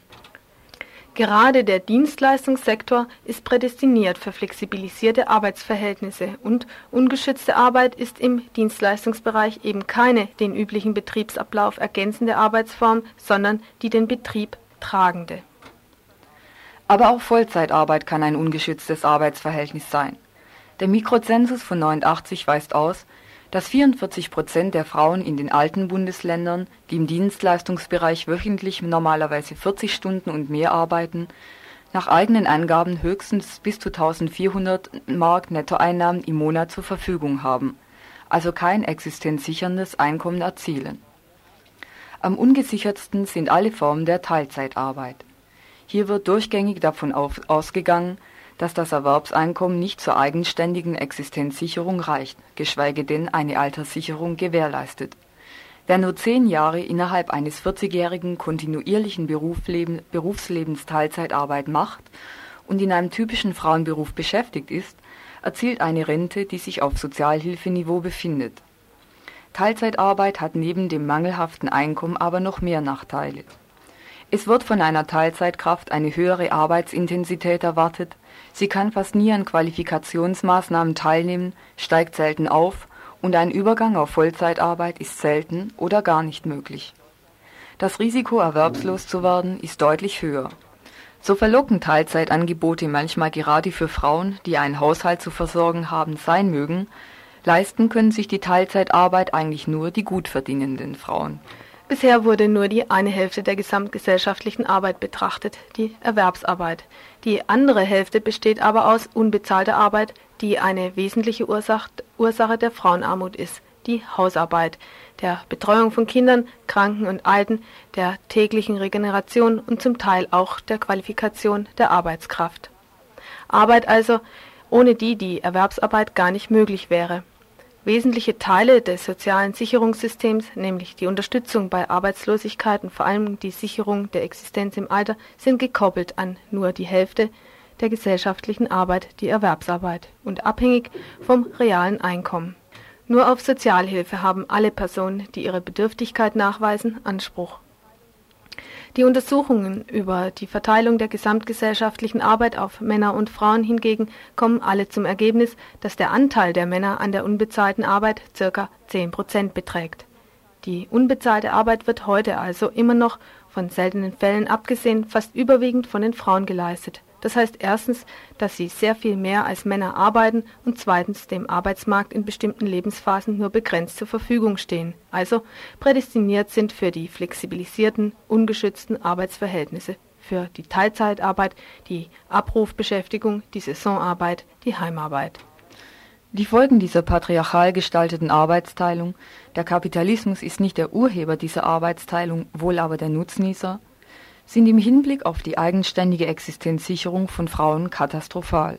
Gerade der Dienstleistungssektor ist prädestiniert für flexibilisierte Arbeitsverhältnisse und ungeschützte Arbeit ist im Dienstleistungsbereich eben keine den üblichen Betriebsablauf ergänzende Arbeitsform, sondern die den Betrieb tragende. Aber auch Vollzeitarbeit kann ein ungeschütztes Arbeitsverhältnis sein. Der Mikrozensus von 89 weist aus, Dass 44 Prozent der Frauen in den alten Bundesländern, die im Dienstleistungsbereich wöchentlich normalerweise 40 Stunden und mehr arbeiten, nach eigenen Angaben höchstens bis zu 1400 Mark Nettoeinnahmen im Monat zur Verfügung haben, also kein existenzsicherndes Einkommen erzielen. Am ungesichertsten sind alle Formen der Teilzeitarbeit. Hier wird durchgängig davon ausgegangen, dass das Erwerbseinkommen nicht zur eigenständigen Existenzsicherung reicht, geschweige denn eine Alterssicherung gewährleistet. Wer nur zehn Jahre innerhalb eines 40-jährigen kontinuierlichen Berufslebens Teilzeitarbeit macht und in einem typischen Frauenberuf beschäftigt ist, erzielt eine Rente, die sich auf Sozialhilfeniveau befindet. Teilzeitarbeit hat neben dem mangelhaften Einkommen aber noch mehr Nachteile. Es wird von einer Teilzeitkraft eine höhere Arbeitsintensität erwartet, Sie kann fast nie an Qualifikationsmaßnahmen teilnehmen, steigt selten auf und ein Übergang auf Vollzeitarbeit ist selten oder gar nicht möglich. Das Risiko, erwerbslos zu werden, ist deutlich höher. So verlocken Teilzeitangebote manchmal gerade für Frauen, die einen Haushalt zu versorgen haben, sein mögen, leisten können sich die Teilzeitarbeit eigentlich nur die gut verdienenden Frauen. Bisher wurde nur die eine Hälfte der gesamtgesellschaftlichen Arbeit betrachtet, die Erwerbsarbeit. Die andere Hälfte besteht aber aus unbezahlter Arbeit, die eine wesentliche Ursache der Frauenarmut ist, die Hausarbeit, der Betreuung von Kindern, Kranken und Alten, der täglichen Regeneration und zum Teil auch der Qualifikation der Arbeitskraft. Arbeit also, ohne die die Erwerbsarbeit gar nicht möglich wäre. Wesentliche Teile des sozialen Sicherungssystems, nämlich die Unterstützung bei Arbeitslosigkeit und vor allem die Sicherung der Existenz im Alter, sind gekoppelt an nur die Hälfte der gesellschaftlichen Arbeit, die Erwerbsarbeit, und abhängig vom realen Einkommen. Nur auf Sozialhilfe haben alle Personen, die ihre Bedürftigkeit nachweisen, Anspruch die Untersuchungen über die Verteilung der gesamtgesellschaftlichen Arbeit auf Männer und Frauen hingegen kommen alle zum Ergebnis, dass der Anteil der Männer an der unbezahlten Arbeit ca. 10 Prozent beträgt. Die unbezahlte Arbeit wird heute also immer noch, von seltenen Fällen abgesehen, fast überwiegend von den Frauen geleistet das heißt erstens, dass sie sehr viel mehr als Männer arbeiten und zweitens dem Arbeitsmarkt in bestimmten Lebensphasen nur begrenzt zur Verfügung stehen, also prädestiniert sind für die flexibilisierten, ungeschützten Arbeitsverhältnisse, für die Teilzeitarbeit, die Abrufbeschäftigung, die Saisonarbeit, die Heimarbeit. Die Folgen dieser patriarchal gestalteten Arbeitsteilung, der Kapitalismus ist nicht der Urheber dieser Arbeitsteilung, wohl aber der Nutznießer, sind im Hinblick auf die eigenständige Existenzsicherung von Frauen katastrophal.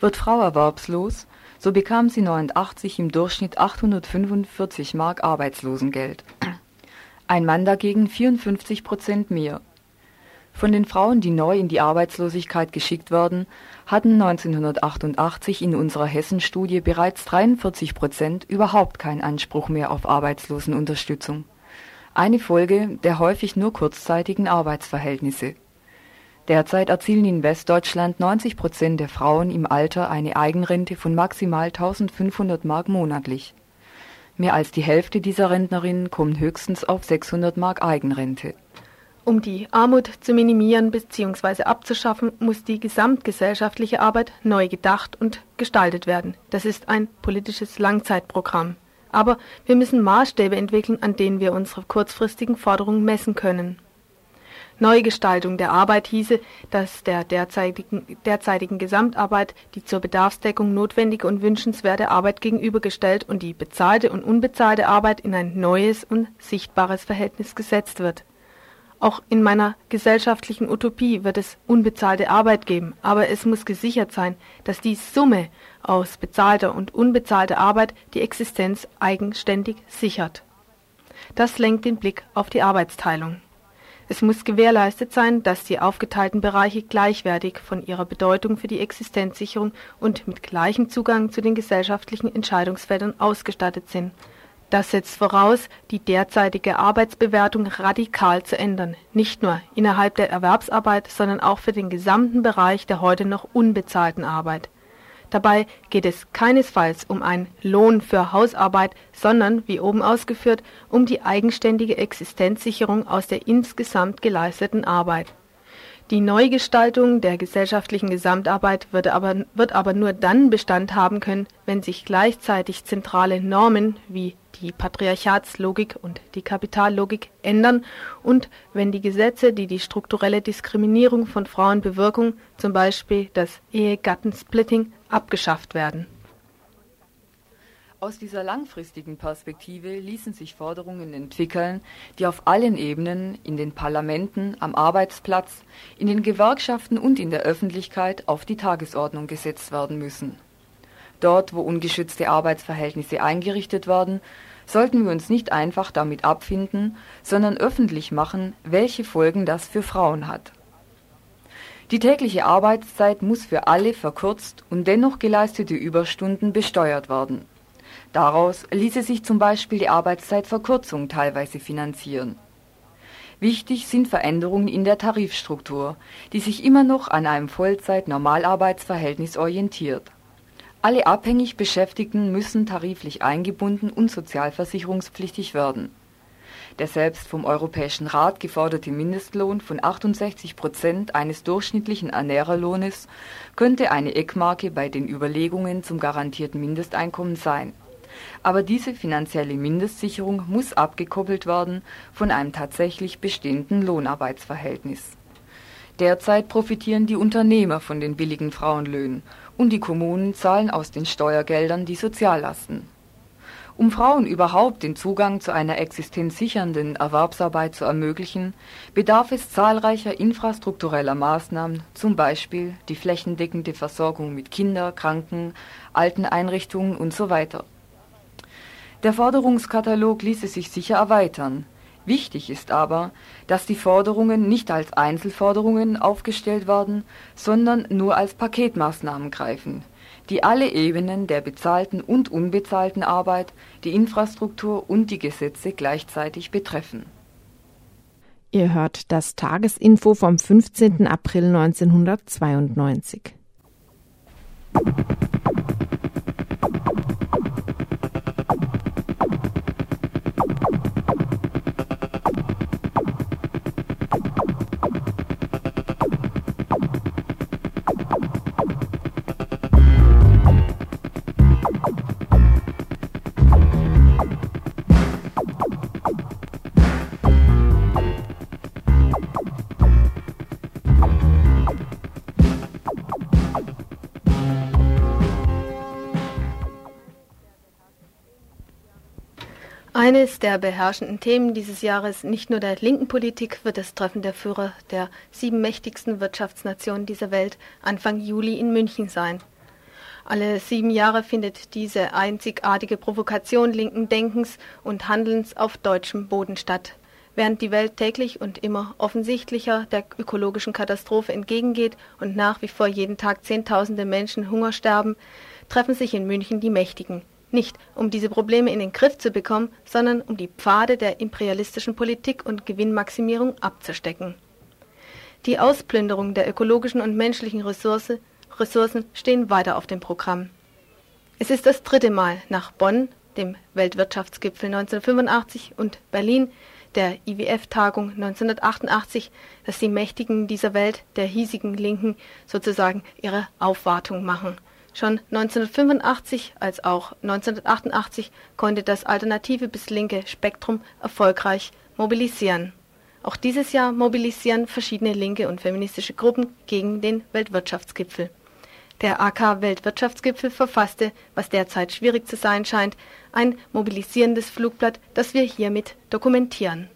Wird Frau erwerbslos, so bekam sie 89 im Durchschnitt 845 Mark Arbeitslosengeld. Ein Mann dagegen 54 Prozent mehr. Von den Frauen, die neu in die Arbeitslosigkeit geschickt werden, hatten 1988 in unserer Hessenstudie bereits 43 Prozent überhaupt keinen Anspruch mehr auf Arbeitslosenunterstützung eine Folge der häufig nur kurzzeitigen Arbeitsverhältnisse. Derzeit erzielen in Westdeutschland 90 Prozent der Frauen im Alter eine Eigenrente von maximal 1500 Mark monatlich. Mehr als die Hälfte dieser Rentnerinnen kommen höchstens auf 600 Mark Eigenrente. Um die Armut zu minimieren bzw. abzuschaffen, muss die gesamtgesellschaftliche Arbeit neu gedacht und gestaltet werden. Das ist ein politisches Langzeitprogramm. Aber wir müssen Maßstäbe entwickeln, an denen wir unsere kurzfristigen Forderungen messen können. Neugestaltung der Arbeit hieße, dass der derzeitigen, derzeitigen Gesamtarbeit die zur Bedarfsdeckung notwendige und wünschenswerte Arbeit gegenübergestellt und die bezahlte und unbezahlte Arbeit in ein neues und sichtbares Verhältnis gesetzt wird auch in meiner gesellschaftlichen Utopie wird es unbezahlte Arbeit geben, aber es muss gesichert sein, dass die Summe aus bezahlter und unbezahlter Arbeit die Existenz eigenständig sichert. Das lenkt den Blick auf die Arbeitsteilung. Es muss gewährleistet sein, dass die aufgeteilten Bereiche gleichwertig von ihrer Bedeutung für die Existenzsicherung und mit gleichem Zugang zu den gesellschaftlichen Entscheidungsfeldern ausgestattet sind das setzt voraus, die derzeitige Arbeitsbewertung radikal zu ändern, nicht nur innerhalb der Erwerbsarbeit, sondern auch für den gesamten Bereich der heute noch unbezahlten Arbeit. Dabei geht es keinesfalls um einen Lohn für Hausarbeit, sondern, wie oben ausgeführt, um die eigenständige Existenzsicherung aus der insgesamt geleisteten Arbeit Die Neugestaltung der gesellschaftlichen Gesamtarbeit wird aber, wird aber nur dann Bestand haben können, wenn sich gleichzeitig zentrale Normen wie die Patriarchatslogik und die Kapitallogik ändern und wenn die Gesetze, die die strukturelle Diskriminierung von Frauen bewirken, zum Beispiel das Ehegattensplitting, abgeschafft werden. Aus dieser langfristigen Perspektive ließen sich Forderungen entwickeln, die auf allen Ebenen, in den Parlamenten, am Arbeitsplatz, in den Gewerkschaften und in der Öffentlichkeit auf die Tagesordnung gesetzt werden müssen. Dort, wo ungeschützte Arbeitsverhältnisse eingerichtet werden, sollten wir uns nicht einfach damit abfinden, sondern öffentlich machen, welche Folgen das für Frauen hat. Die tägliche Arbeitszeit muss für alle verkürzt und dennoch geleistete Überstunden besteuert werden. Daraus ließe sich zum Beispiel die Arbeitszeitverkürzung teilweise finanzieren. Wichtig sind Veränderungen in der Tarifstruktur, die sich immer noch an einem Vollzeit-Normalarbeitsverhältnis orientiert. Alle abhängig Beschäftigten müssen tariflich eingebunden und sozialversicherungspflichtig werden. Der selbst vom Europäischen Rat geforderte Mindestlohn von 68 Prozent eines durchschnittlichen Ernährerlohnes könnte eine Eckmarke bei den Überlegungen zum garantierten Mindesteinkommen sein aber diese finanzielle Mindestsicherung muss abgekoppelt werden von einem tatsächlich bestehenden Lohnarbeitsverhältnis. Derzeit profitieren die Unternehmer von den billigen Frauenlöhnen und die Kommunen zahlen aus den Steuergeldern die Soziallasten. Um Frauen überhaupt den Zugang zu einer existenzsichernden Erwerbsarbeit zu ermöglichen, bedarf es zahlreicher infrastruktureller Maßnahmen, zum Beispiel die flächendeckende Versorgung mit Kinder-, Kranken-, Alteneinrichtungen usw. Der Forderungskatalog ließe sich sicher erweitern. Wichtig ist aber, dass die Forderungen nicht als Einzelforderungen aufgestellt werden, sondern nur als Paketmaßnahmen greifen, die alle Ebenen der bezahlten und unbezahlten Arbeit, die Infrastruktur und die Gesetze gleichzeitig betreffen. Ihr hört das Tagesinfo vom 15. April 1992. Eines der beherrschenden Themen dieses Jahres nicht nur der linken Politik wird das Treffen der Führer der sieben mächtigsten Wirtschaftsnationen dieser Welt Anfang Juli in München sein. Alle sieben Jahre findet diese einzigartige Provokation linken Denkens und Handelns auf deutschem Boden statt. Während die Welt täglich und immer offensichtlicher der ökologischen Katastrophe entgegengeht und nach wie vor jeden Tag Zehntausende Menschen Hunger sterben, treffen sich in München die Mächtigen, nicht um diese Probleme in den Griff zu bekommen, sondern um die Pfade der imperialistischen Politik und Gewinnmaximierung abzustecken. Die Ausplünderung der ökologischen und menschlichen Ressource, Ressourcen stehen weiter auf dem Programm. Es ist das dritte Mal nach Bonn, dem Weltwirtschaftsgipfel 1985 und Berlin, der IWF-Tagung 1988, dass die Mächtigen dieser Welt, der hiesigen Linken, sozusagen ihre Aufwartung machen Schon 1985 als auch 1988 konnte das alternative bis linke Spektrum erfolgreich mobilisieren. Auch dieses Jahr mobilisieren verschiedene linke und feministische Gruppen gegen den Weltwirtschaftsgipfel. Der AK Weltwirtschaftsgipfel verfasste, was derzeit schwierig zu sein scheint, ein mobilisierendes Flugblatt, das wir hiermit dokumentieren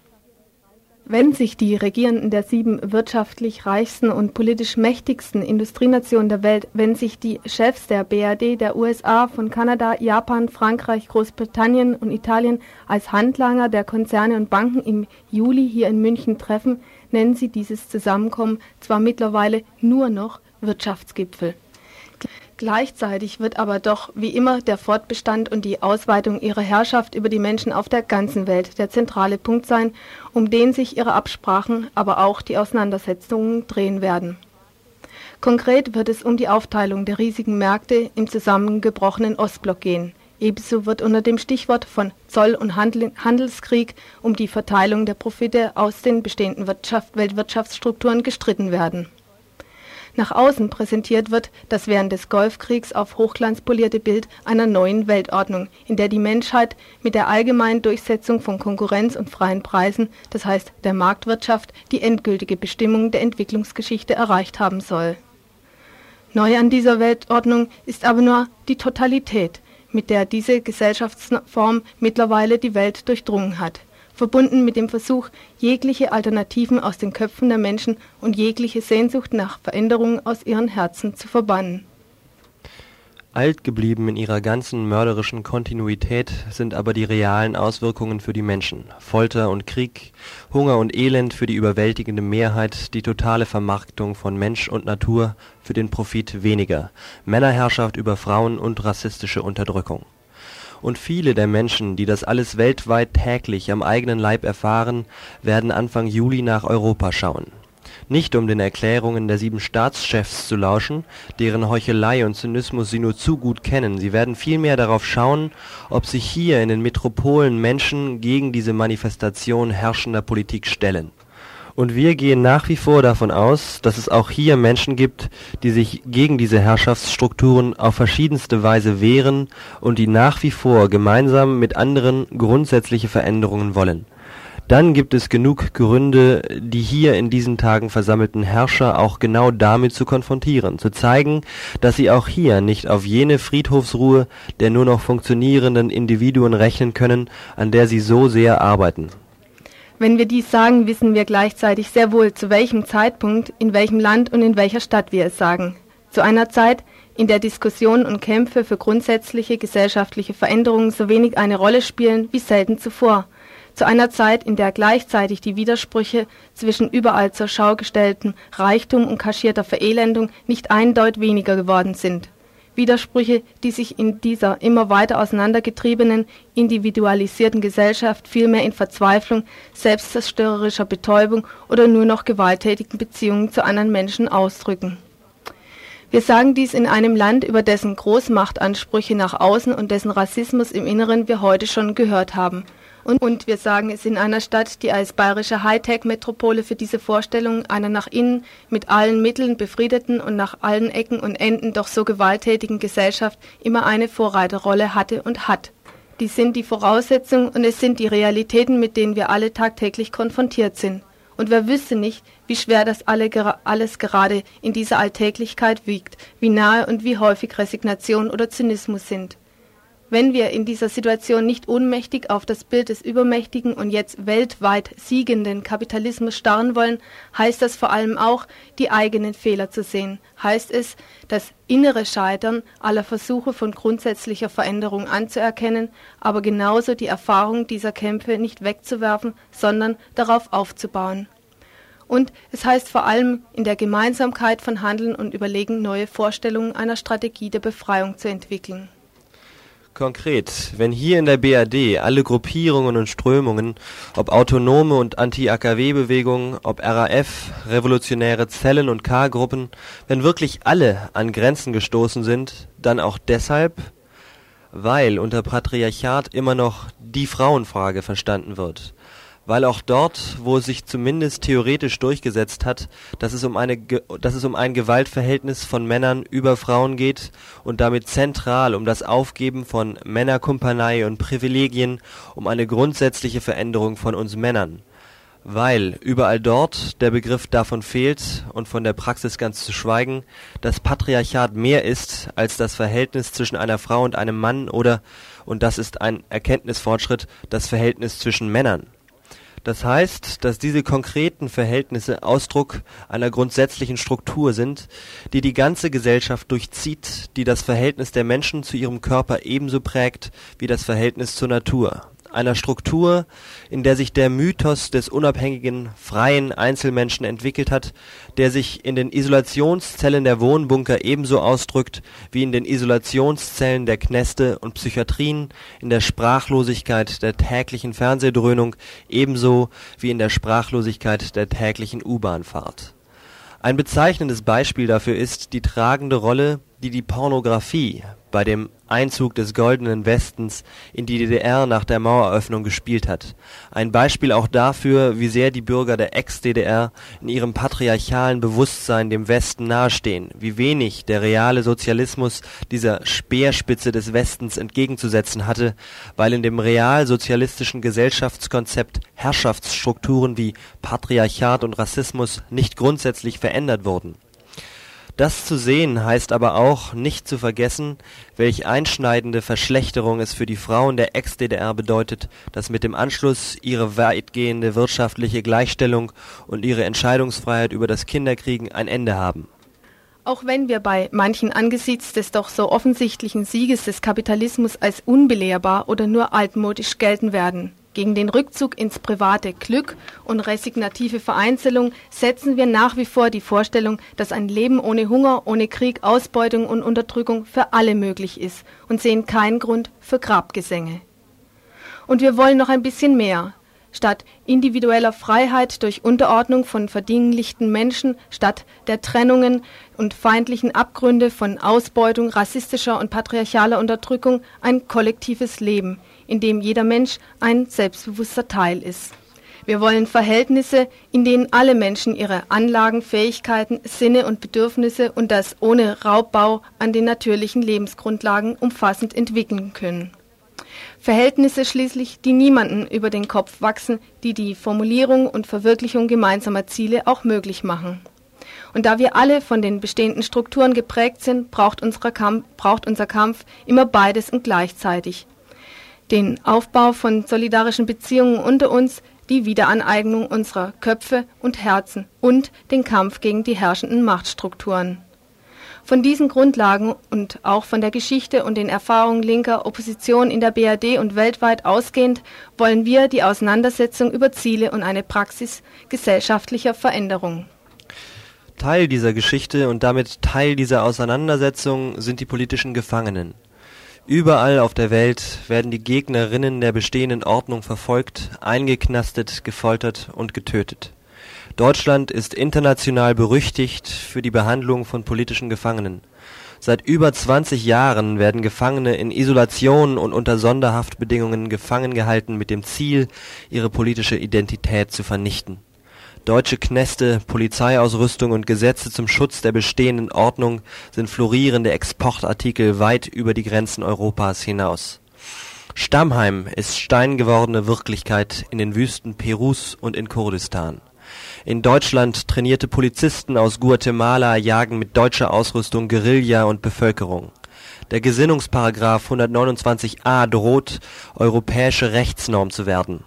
wenn sich die Regierenden der sieben wirtschaftlich reichsten und politisch mächtigsten Industrienationen der Welt, wenn sich die Chefs der BRD, der USA, von Kanada, Japan, Frankreich, Großbritannien und Italien als Handlanger der Konzerne und Banken im Juli hier in München treffen, nennen sie dieses Zusammenkommen zwar mittlerweile nur noch Wirtschaftsgipfel. Gleichzeitig wird aber doch wie immer der Fortbestand und die Ausweitung ihrer Herrschaft über die Menschen auf der ganzen Welt der zentrale Punkt sein, um den sich ihre Absprachen, aber auch die Auseinandersetzungen drehen werden. Konkret wird es um die Aufteilung der riesigen Märkte im zusammengebrochenen Ostblock gehen. Ebenso wird unter dem Stichwort von Zoll- und Handelskrieg um die Verteilung der Profite aus den bestehenden Wirtschaft, Weltwirtschaftsstrukturen gestritten werden nach außen präsentiert wird das während des Golfkriegs auf Hochglanz polierte Bild einer neuen Weltordnung, in der die Menschheit mit der allgemeinen Durchsetzung von Konkurrenz und freien Preisen, das heißt der Marktwirtschaft, die endgültige Bestimmung der Entwicklungsgeschichte erreicht haben soll. Neu an dieser Weltordnung ist aber nur die Totalität, mit der diese Gesellschaftsform mittlerweile die Welt durchdrungen hat verbunden mit dem Versuch, jegliche Alternativen aus den Köpfen der Menschen und jegliche Sehnsucht nach Veränderung aus ihren Herzen zu verbannen. Alt geblieben in ihrer ganzen mörderischen Kontinuität sind aber die realen Auswirkungen für die Menschen: Folter und Krieg, Hunger und Elend für die überwältigende Mehrheit, die totale Vermarktung von Mensch und Natur für den Profit weniger, Männerherrschaft über Frauen und rassistische Unterdrückung und viele der Menschen, die das alles weltweit täglich am eigenen Leib erfahren, werden Anfang Juli nach Europa schauen. Nicht um den Erklärungen der sieben Staatschefs zu lauschen, deren Heuchelei und Zynismus sie nur zu gut kennen, sie werden vielmehr darauf schauen, ob sich hier in den Metropolen Menschen gegen diese Manifestation herrschender Politik stellen und wir gehen nach wie vor davon aus, dass es auch hier Menschen gibt, die sich gegen diese Herrschaftsstrukturen auf verschiedenste Weise wehren und die nach wie vor gemeinsam mit anderen grundsätzliche Veränderungen wollen. Dann gibt es genug Gründe, die hier in diesen Tagen versammelten Herrscher auch genau damit zu konfrontieren, zu zeigen, dass sie auch hier nicht auf jene Friedhofsruhe der nur noch funktionierenden Individuen rechnen können, an der sie so sehr arbeiten wenn wir dies sagen, wissen wir gleichzeitig sehr wohl, zu welchem Zeitpunkt, in welchem Land und in welcher Stadt wir es sagen. Zu einer Zeit, in der Diskussionen und Kämpfe für grundsätzliche gesellschaftliche Veränderungen so wenig eine Rolle spielen wie selten zuvor. Zu einer Zeit, in der gleichzeitig die Widersprüche zwischen überall zur Schau gestellten Reichtum und kaschierter Verelendung nicht eindeutig weniger geworden sind. Widersprüche, die sich in dieser immer weiter auseinandergetriebenen, individualisierten Gesellschaft vielmehr in Verzweiflung, selbstzerstörerischer Betäubung oder nur noch gewalttätigen Beziehungen zu anderen Menschen ausdrücken. Wir sagen dies in einem Land, über dessen Großmachtansprüche nach außen und dessen Rassismus im Inneren wir heute schon gehört haben – und, und wir sagen es in einer Stadt, die als bayerische Hightech-Metropole für diese Vorstellung einer nach innen mit allen Mitteln befriedeten und nach allen Ecken und Enden doch so gewalttätigen Gesellschaft immer eine Vorreiterrolle hatte und hat. Die sind die Voraussetzung und es sind die Realitäten, mit denen wir alle tagtäglich konfrontiert sind. Und wer wüsste nicht, wie schwer das alle, alles gerade in dieser Alltäglichkeit wiegt, wie nahe und wie häufig Resignation oder Zynismus sind. Wenn wir in dieser Situation nicht ohnmächtig auf das Bild des übermächtigen und jetzt weltweit siegenden Kapitalismus starren wollen, heißt das vor allem auch, die eigenen Fehler zu sehen. Heißt es, das innere Scheitern aller Versuche von grundsätzlicher Veränderung anzuerkennen, aber genauso die Erfahrung dieser Kämpfe nicht wegzuwerfen, sondern darauf aufzubauen. Und es heißt vor allem, in der Gemeinsamkeit von Handeln und Überlegen neue Vorstellungen einer Strategie der Befreiung zu entwickeln. Konkret, wenn hier in der BRD alle Gruppierungen und Strömungen, ob autonome und Anti-AKW-Bewegungen, ob RAF, revolutionäre Zellen und K-Gruppen, wenn wirklich alle an Grenzen gestoßen sind, dann auch deshalb, weil unter Patriarchat immer noch die Frauenfrage verstanden wird weil auch dort, wo es sich zumindest theoretisch durchgesetzt hat, dass es um eine dass es um ein Gewaltverhältnis von Männern über Frauen geht und damit zentral um das Aufgeben von Männerkumpanei und Privilegien, um eine grundsätzliche Veränderung von uns Männern. Weil überall dort der Begriff davon fehlt und von der Praxis ganz zu schweigen, das Patriarchat mehr ist als das Verhältnis zwischen einer Frau und einem Mann oder, und das ist ein Erkenntnisfortschritt, das Verhältnis zwischen Männern das heißt, dass diese konkreten Verhältnisse Ausdruck einer grundsätzlichen Struktur sind, die die ganze Gesellschaft durchzieht, die das Verhältnis der Menschen zu ihrem Körper ebenso prägt wie das Verhältnis zur Natur einer Struktur, in der sich der Mythos des unabhängigen, freien Einzelmenschen entwickelt hat, der sich in den Isolationszellen der Wohnbunker ebenso ausdrückt wie in den Isolationszellen der Kneste und Psychiatrien, in der Sprachlosigkeit der täglichen Fernsehdröhnung ebenso wie in der Sprachlosigkeit der täglichen U-Bahn-Fahrt. Ein bezeichnendes Beispiel dafür ist die tragende Rolle, die die Pornografie bei dem Einzug des Goldenen Westens in die DDR nach der Maueröffnung gespielt hat. Ein Beispiel auch dafür, wie sehr die Bürger der Ex-DDR in ihrem patriarchalen Bewusstsein dem Westen nahestehen, wie wenig der reale Sozialismus dieser Speerspitze des Westens entgegenzusetzen hatte, weil in dem realsozialistischen Gesellschaftskonzept Herrschaftsstrukturen wie Patriarchat und Rassismus nicht grundsätzlich verändert wurden das zu sehen heißt aber auch, nicht zu vergessen, welch einschneidende Verschlechterung es für die Frauen der Ex-DDR bedeutet, dass mit dem Anschluss ihre weitgehende wirtschaftliche Gleichstellung und ihre Entscheidungsfreiheit über das Kinderkriegen ein Ende haben. Auch wenn wir bei manchen angesichts des doch so offensichtlichen Sieges des Kapitalismus als unbelehrbar oder nur altmodisch gelten werden, gegen den Rückzug ins private Glück und resignative Vereinzelung setzen wir nach wie vor die Vorstellung, dass ein Leben ohne Hunger, ohne Krieg, Ausbeutung und Unterdrückung für alle möglich ist und sehen keinen Grund für Grabgesänge. Und wir wollen noch ein bisschen mehr. Statt individueller Freiheit durch Unterordnung von verdinglichten Menschen, statt der Trennungen und feindlichen Abgründe von Ausbeutung, rassistischer und patriarchaler Unterdrückung ein kollektives Leben – in dem jeder Mensch ein selbstbewusster Teil ist. Wir wollen Verhältnisse, in denen alle Menschen ihre Anlagen, Fähigkeiten, Sinne und Bedürfnisse und das ohne Raubbau an den natürlichen Lebensgrundlagen umfassend entwickeln können. Verhältnisse schließlich, die niemanden über den Kopf wachsen, die die Formulierung und Verwirklichung gemeinsamer Ziele auch möglich machen. Und da wir alle von den bestehenden Strukturen geprägt sind, braucht, Kampf, braucht unser Kampf immer beides und gleichzeitig den Aufbau von solidarischen Beziehungen unter uns, die Wiederaneignung unserer Köpfe und Herzen und den Kampf gegen die herrschenden Machtstrukturen. Von diesen Grundlagen und auch von der Geschichte und den Erfahrungen linker Opposition in der BRD und weltweit ausgehend wollen wir die Auseinandersetzung über Ziele und eine Praxis gesellschaftlicher Veränderung. Teil dieser Geschichte und damit Teil dieser Auseinandersetzung sind die politischen Gefangenen. Überall auf der Welt werden die Gegnerinnen der bestehenden Ordnung verfolgt, eingeknastet, gefoltert und getötet. Deutschland ist international berüchtigt für die Behandlung von politischen Gefangenen. Seit über 20 Jahren werden Gefangene in Isolation und unter Sonderhaftbedingungen gefangen gehalten mit dem Ziel, ihre politische Identität zu vernichten Deutsche Kneste, Polizeiausrüstung und Gesetze zum Schutz der bestehenden Ordnung sind florierende Exportartikel weit über die Grenzen Europas hinaus. Stammheim ist steingewordene Wirklichkeit in den Wüsten Perus und in Kurdistan. In Deutschland trainierte Polizisten aus Guatemala jagen mit deutscher Ausrüstung Guerilla und Bevölkerung. Der Gesinnungsparagraf 129a droht, europäische Rechtsnorm zu werden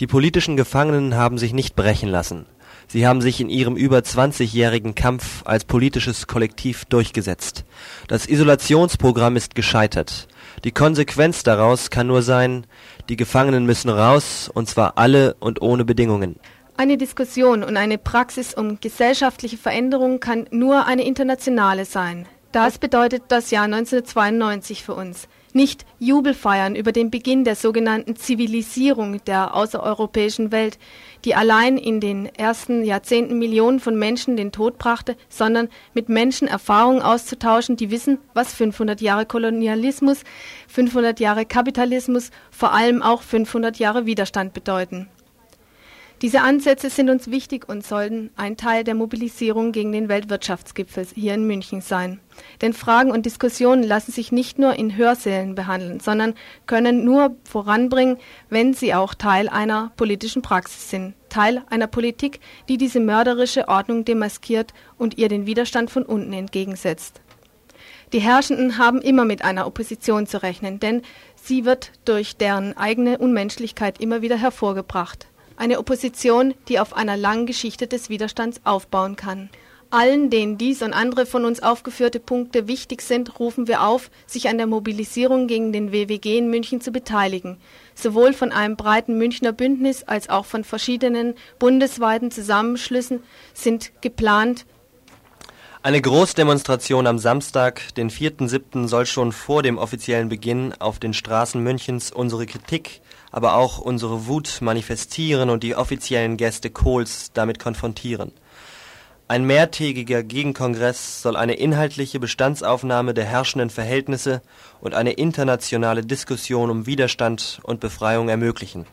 die politischen Gefangenen haben sich nicht brechen lassen. Sie haben sich in ihrem über 20-jährigen Kampf als politisches Kollektiv durchgesetzt. Das Isolationsprogramm ist gescheitert. Die Konsequenz daraus kann nur sein, die Gefangenen müssen raus, und zwar alle und ohne Bedingungen. Eine Diskussion und eine Praxis um gesellschaftliche Veränderung kann nur eine internationale sein. Das bedeutet das Jahr 1992 für uns nicht Jubelfeiern über den Beginn der sogenannten Zivilisierung der außereuropäischen Welt, die allein in den ersten Jahrzehnten Millionen von Menschen den Tod brachte, sondern mit Menschen Erfahrungen auszutauschen, die wissen, was 500 Jahre Kolonialismus, 500 Jahre Kapitalismus, vor allem auch 500 Jahre Widerstand bedeuten. Diese Ansätze sind uns wichtig und sollten ein Teil der Mobilisierung gegen den Weltwirtschaftsgipfel hier in München sein. Denn Fragen und Diskussionen lassen sich nicht nur in Hörsälen behandeln, sondern können nur voranbringen, wenn sie auch Teil einer politischen Praxis sind, Teil einer Politik, die diese mörderische Ordnung demaskiert und ihr den Widerstand von unten entgegensetzt. Die Herrschenden haben immer mit einer Opposition zu rechnen, denn sie wird durch deren eigene Unmenschlichkeit immer wieder hervorgebracht. Eine Opposition, die auf einer langen Geschichte des Widerstands aufbauen kann. Allen, denen dies und andere von uns aufgeführte Punkte wichtig sind, rufen wir auf, sich an der Mobilisierung gegen den WWG in München zu beteiligen, sowohl von einem breiten Münchner Bündnis als auch von verschiedenen bundesweiten Zusammenschlüssen sind geplant. Eine Großdemonstration am Samstag, den 4.7., soll schon vor dem offiziellen Beginn auf den Straßen Münchens unsere Kritik aber auch unsere Wut manifestieren und die offiziellen Gäste Kohls damit konfrontieren. Ein mehrtägiger Gegenkongress soll eine inhaltliche Bestandsaufnahme der herrschenden Verhältnisse und eine internationale Diskussion um Widerstand und Befreiung ermöglichen.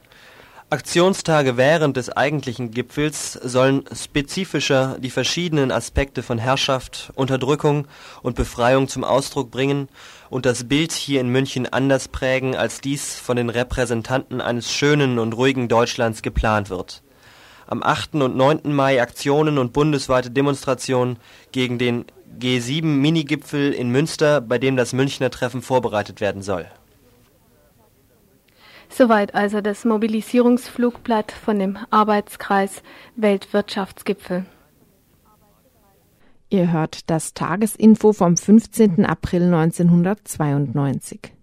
Aktionstage während des eigentlichen Gipfels sollen spezifischer die verschiedenen Aspekte von Herrschaft, Unterdrückung und Befreiung zum Ausdruck bringen und das Bild hier in München anders prägen, als dies von den Repräsentanten eines schönen und ruhigen Deutschlands geplant wird am 8. und 9. Mai Aktionen und bundesweite Demonstrationen gegen den G7-Minigipfel in Münster, bei dem das Münchner Treffen vorbereitet werden soll. Soweit also das Mobilisierungsflugblatt von dem Arbeitskreis Weltwirtschaftsgipfel. Ihr hört das Tagesinfo vom 15. April 1992.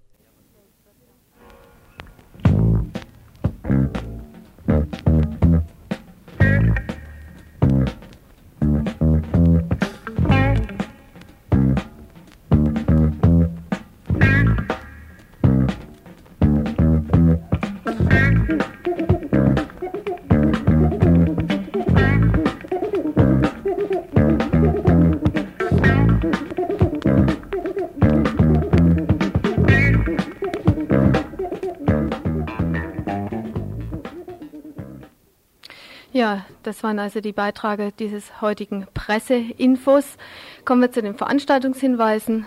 Ja, das waren also die Beiträge dieses heutigen Presseinfos. Kommen wir zu den Veranstaltungshinweisen.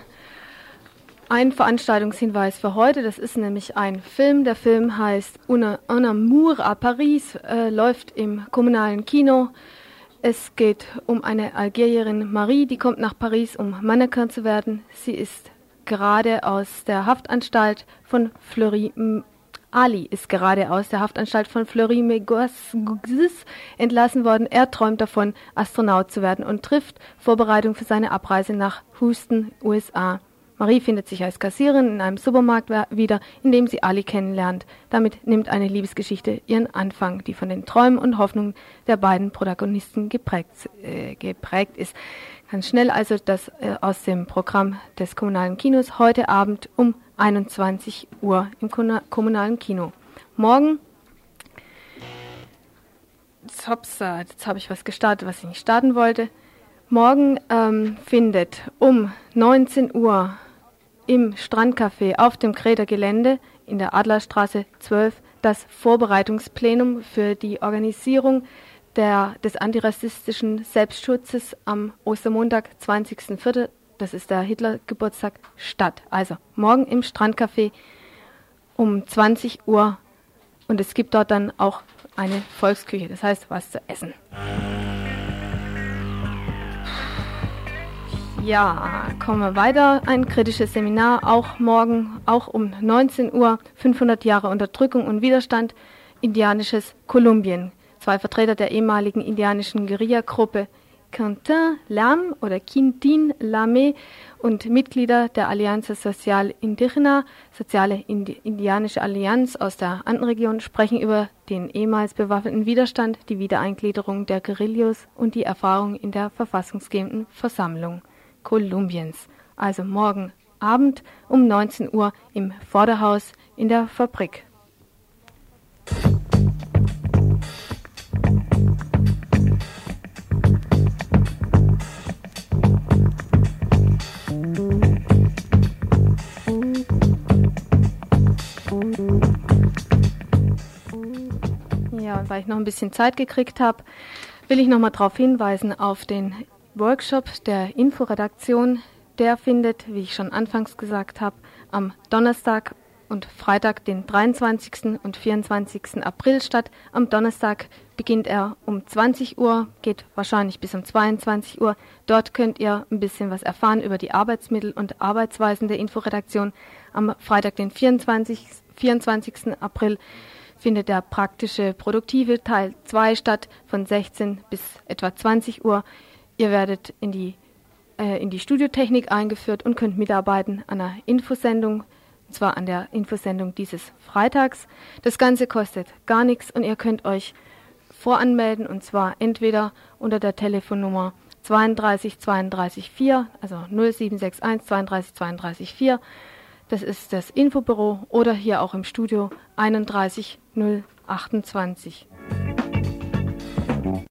Ein Veranstaltungshinweis für heute, das ist nämlich ein Film. Der Film heißt Un Amour à Paris, äh, läuft im kommunalen Kino. Es geht um eine Algerierin Marie, die kommt nach Paris, um Mannequin zu werden. Sie ist gerade aus der Haftanstalt von Fleury Ali ist gerade aus der Haftanstalt von Fleury Mégos entlassen worden. Er träumt davon, Astronaut zu werden und trifft Vorbereitung für seine Abreise nach Houston, USA. Marie findet sich als Kassiererin in einem Supermarkt wieder, in dem sie Ali kennenlernt. Damit nimmt eine Liebesgeschichte ihren Anfang, die von den Träumen und Hoffnungen der beiden Protagonisten geprägt, äh, geprägt ist. Ganz schnell also das äh, aus dem Programm des kommunalen Kinos heute Abend um 21 Uhr im kommunalen Kino. Morgen, jetzt, jetzt habe ich was gestartet, was ich nicht starten wollte. Morgen ähm, findet um 19 Uhr im Strandcafé auf dem Kredergelände in der Adlerstraße 12 das Vorbereitungsplenum für die Organisierung der, des antirassistischen Selbstschutzes am Ostermontag, 20.04., das ist der Hitler-Geburtstag, statt. Also morgen im Strandcafé um 20 Uhr und es gibt dort dann auch eine Volksküche, das heißt was zu essen. Ja, kommen wir weiter. Ein kritisches Seminar, auch morgen, auch um 19 Uhr, 500 Jahre Unterdrückung und Widerstand, indianisches Kolumbien. Zwei Vertreter der ehemaligen indianischen Guerilla-Gruppe Quentin Lam oder Quintin Lame und Mitglieder der Allianza Social Indigena, Soziale Indi Indianische Allianz aus der Andenregion, sprechen über den ehemals bewaffneten Widerstand, die Wiedereingliederung der Guerillos und die Erfahrung in der verfassungsgebenden Versammlung Kolumbiens. Also morgen Abend um 19 Uhr im Vorderhaus in der Fabrik. Ja, weil ich noch ein bisschen Zeit gekriegt habe, will ich noch mal darauf hinweisen auf den Workshop der Inforedaktion. Der findet, wie ich schon anfangs gesagt habe, am Donnerstag und Freitag, den 23. und 24. April statt. Am Donnerstag beginnt er um 20 Uhr, geht wahrscheinlich bis um 22 Uhr. Dort könnt ihr ein bisschen was erfahren über die Arbeitsmittel und Arbeitsweisen der Inforedaktion. Am Freitag, den 24. 24. April, findet der praktische produktive Teil 2 statt von 16 bis etwa 20 Uhr. Ihr werdet in die, äh, in die Studiotechnik eingeführt und könnt mitarbeiten an einer Infosendung, und zwar an der Infosendung dieses Freitags. Das Ganze kostet gar nichts und ihr könnt euch voranmelden und zwar entweder unter der Telefonnummer 32 32 4, also 0761 32 32 4 das ist das Infobüro oder hier auch im Studio 31028.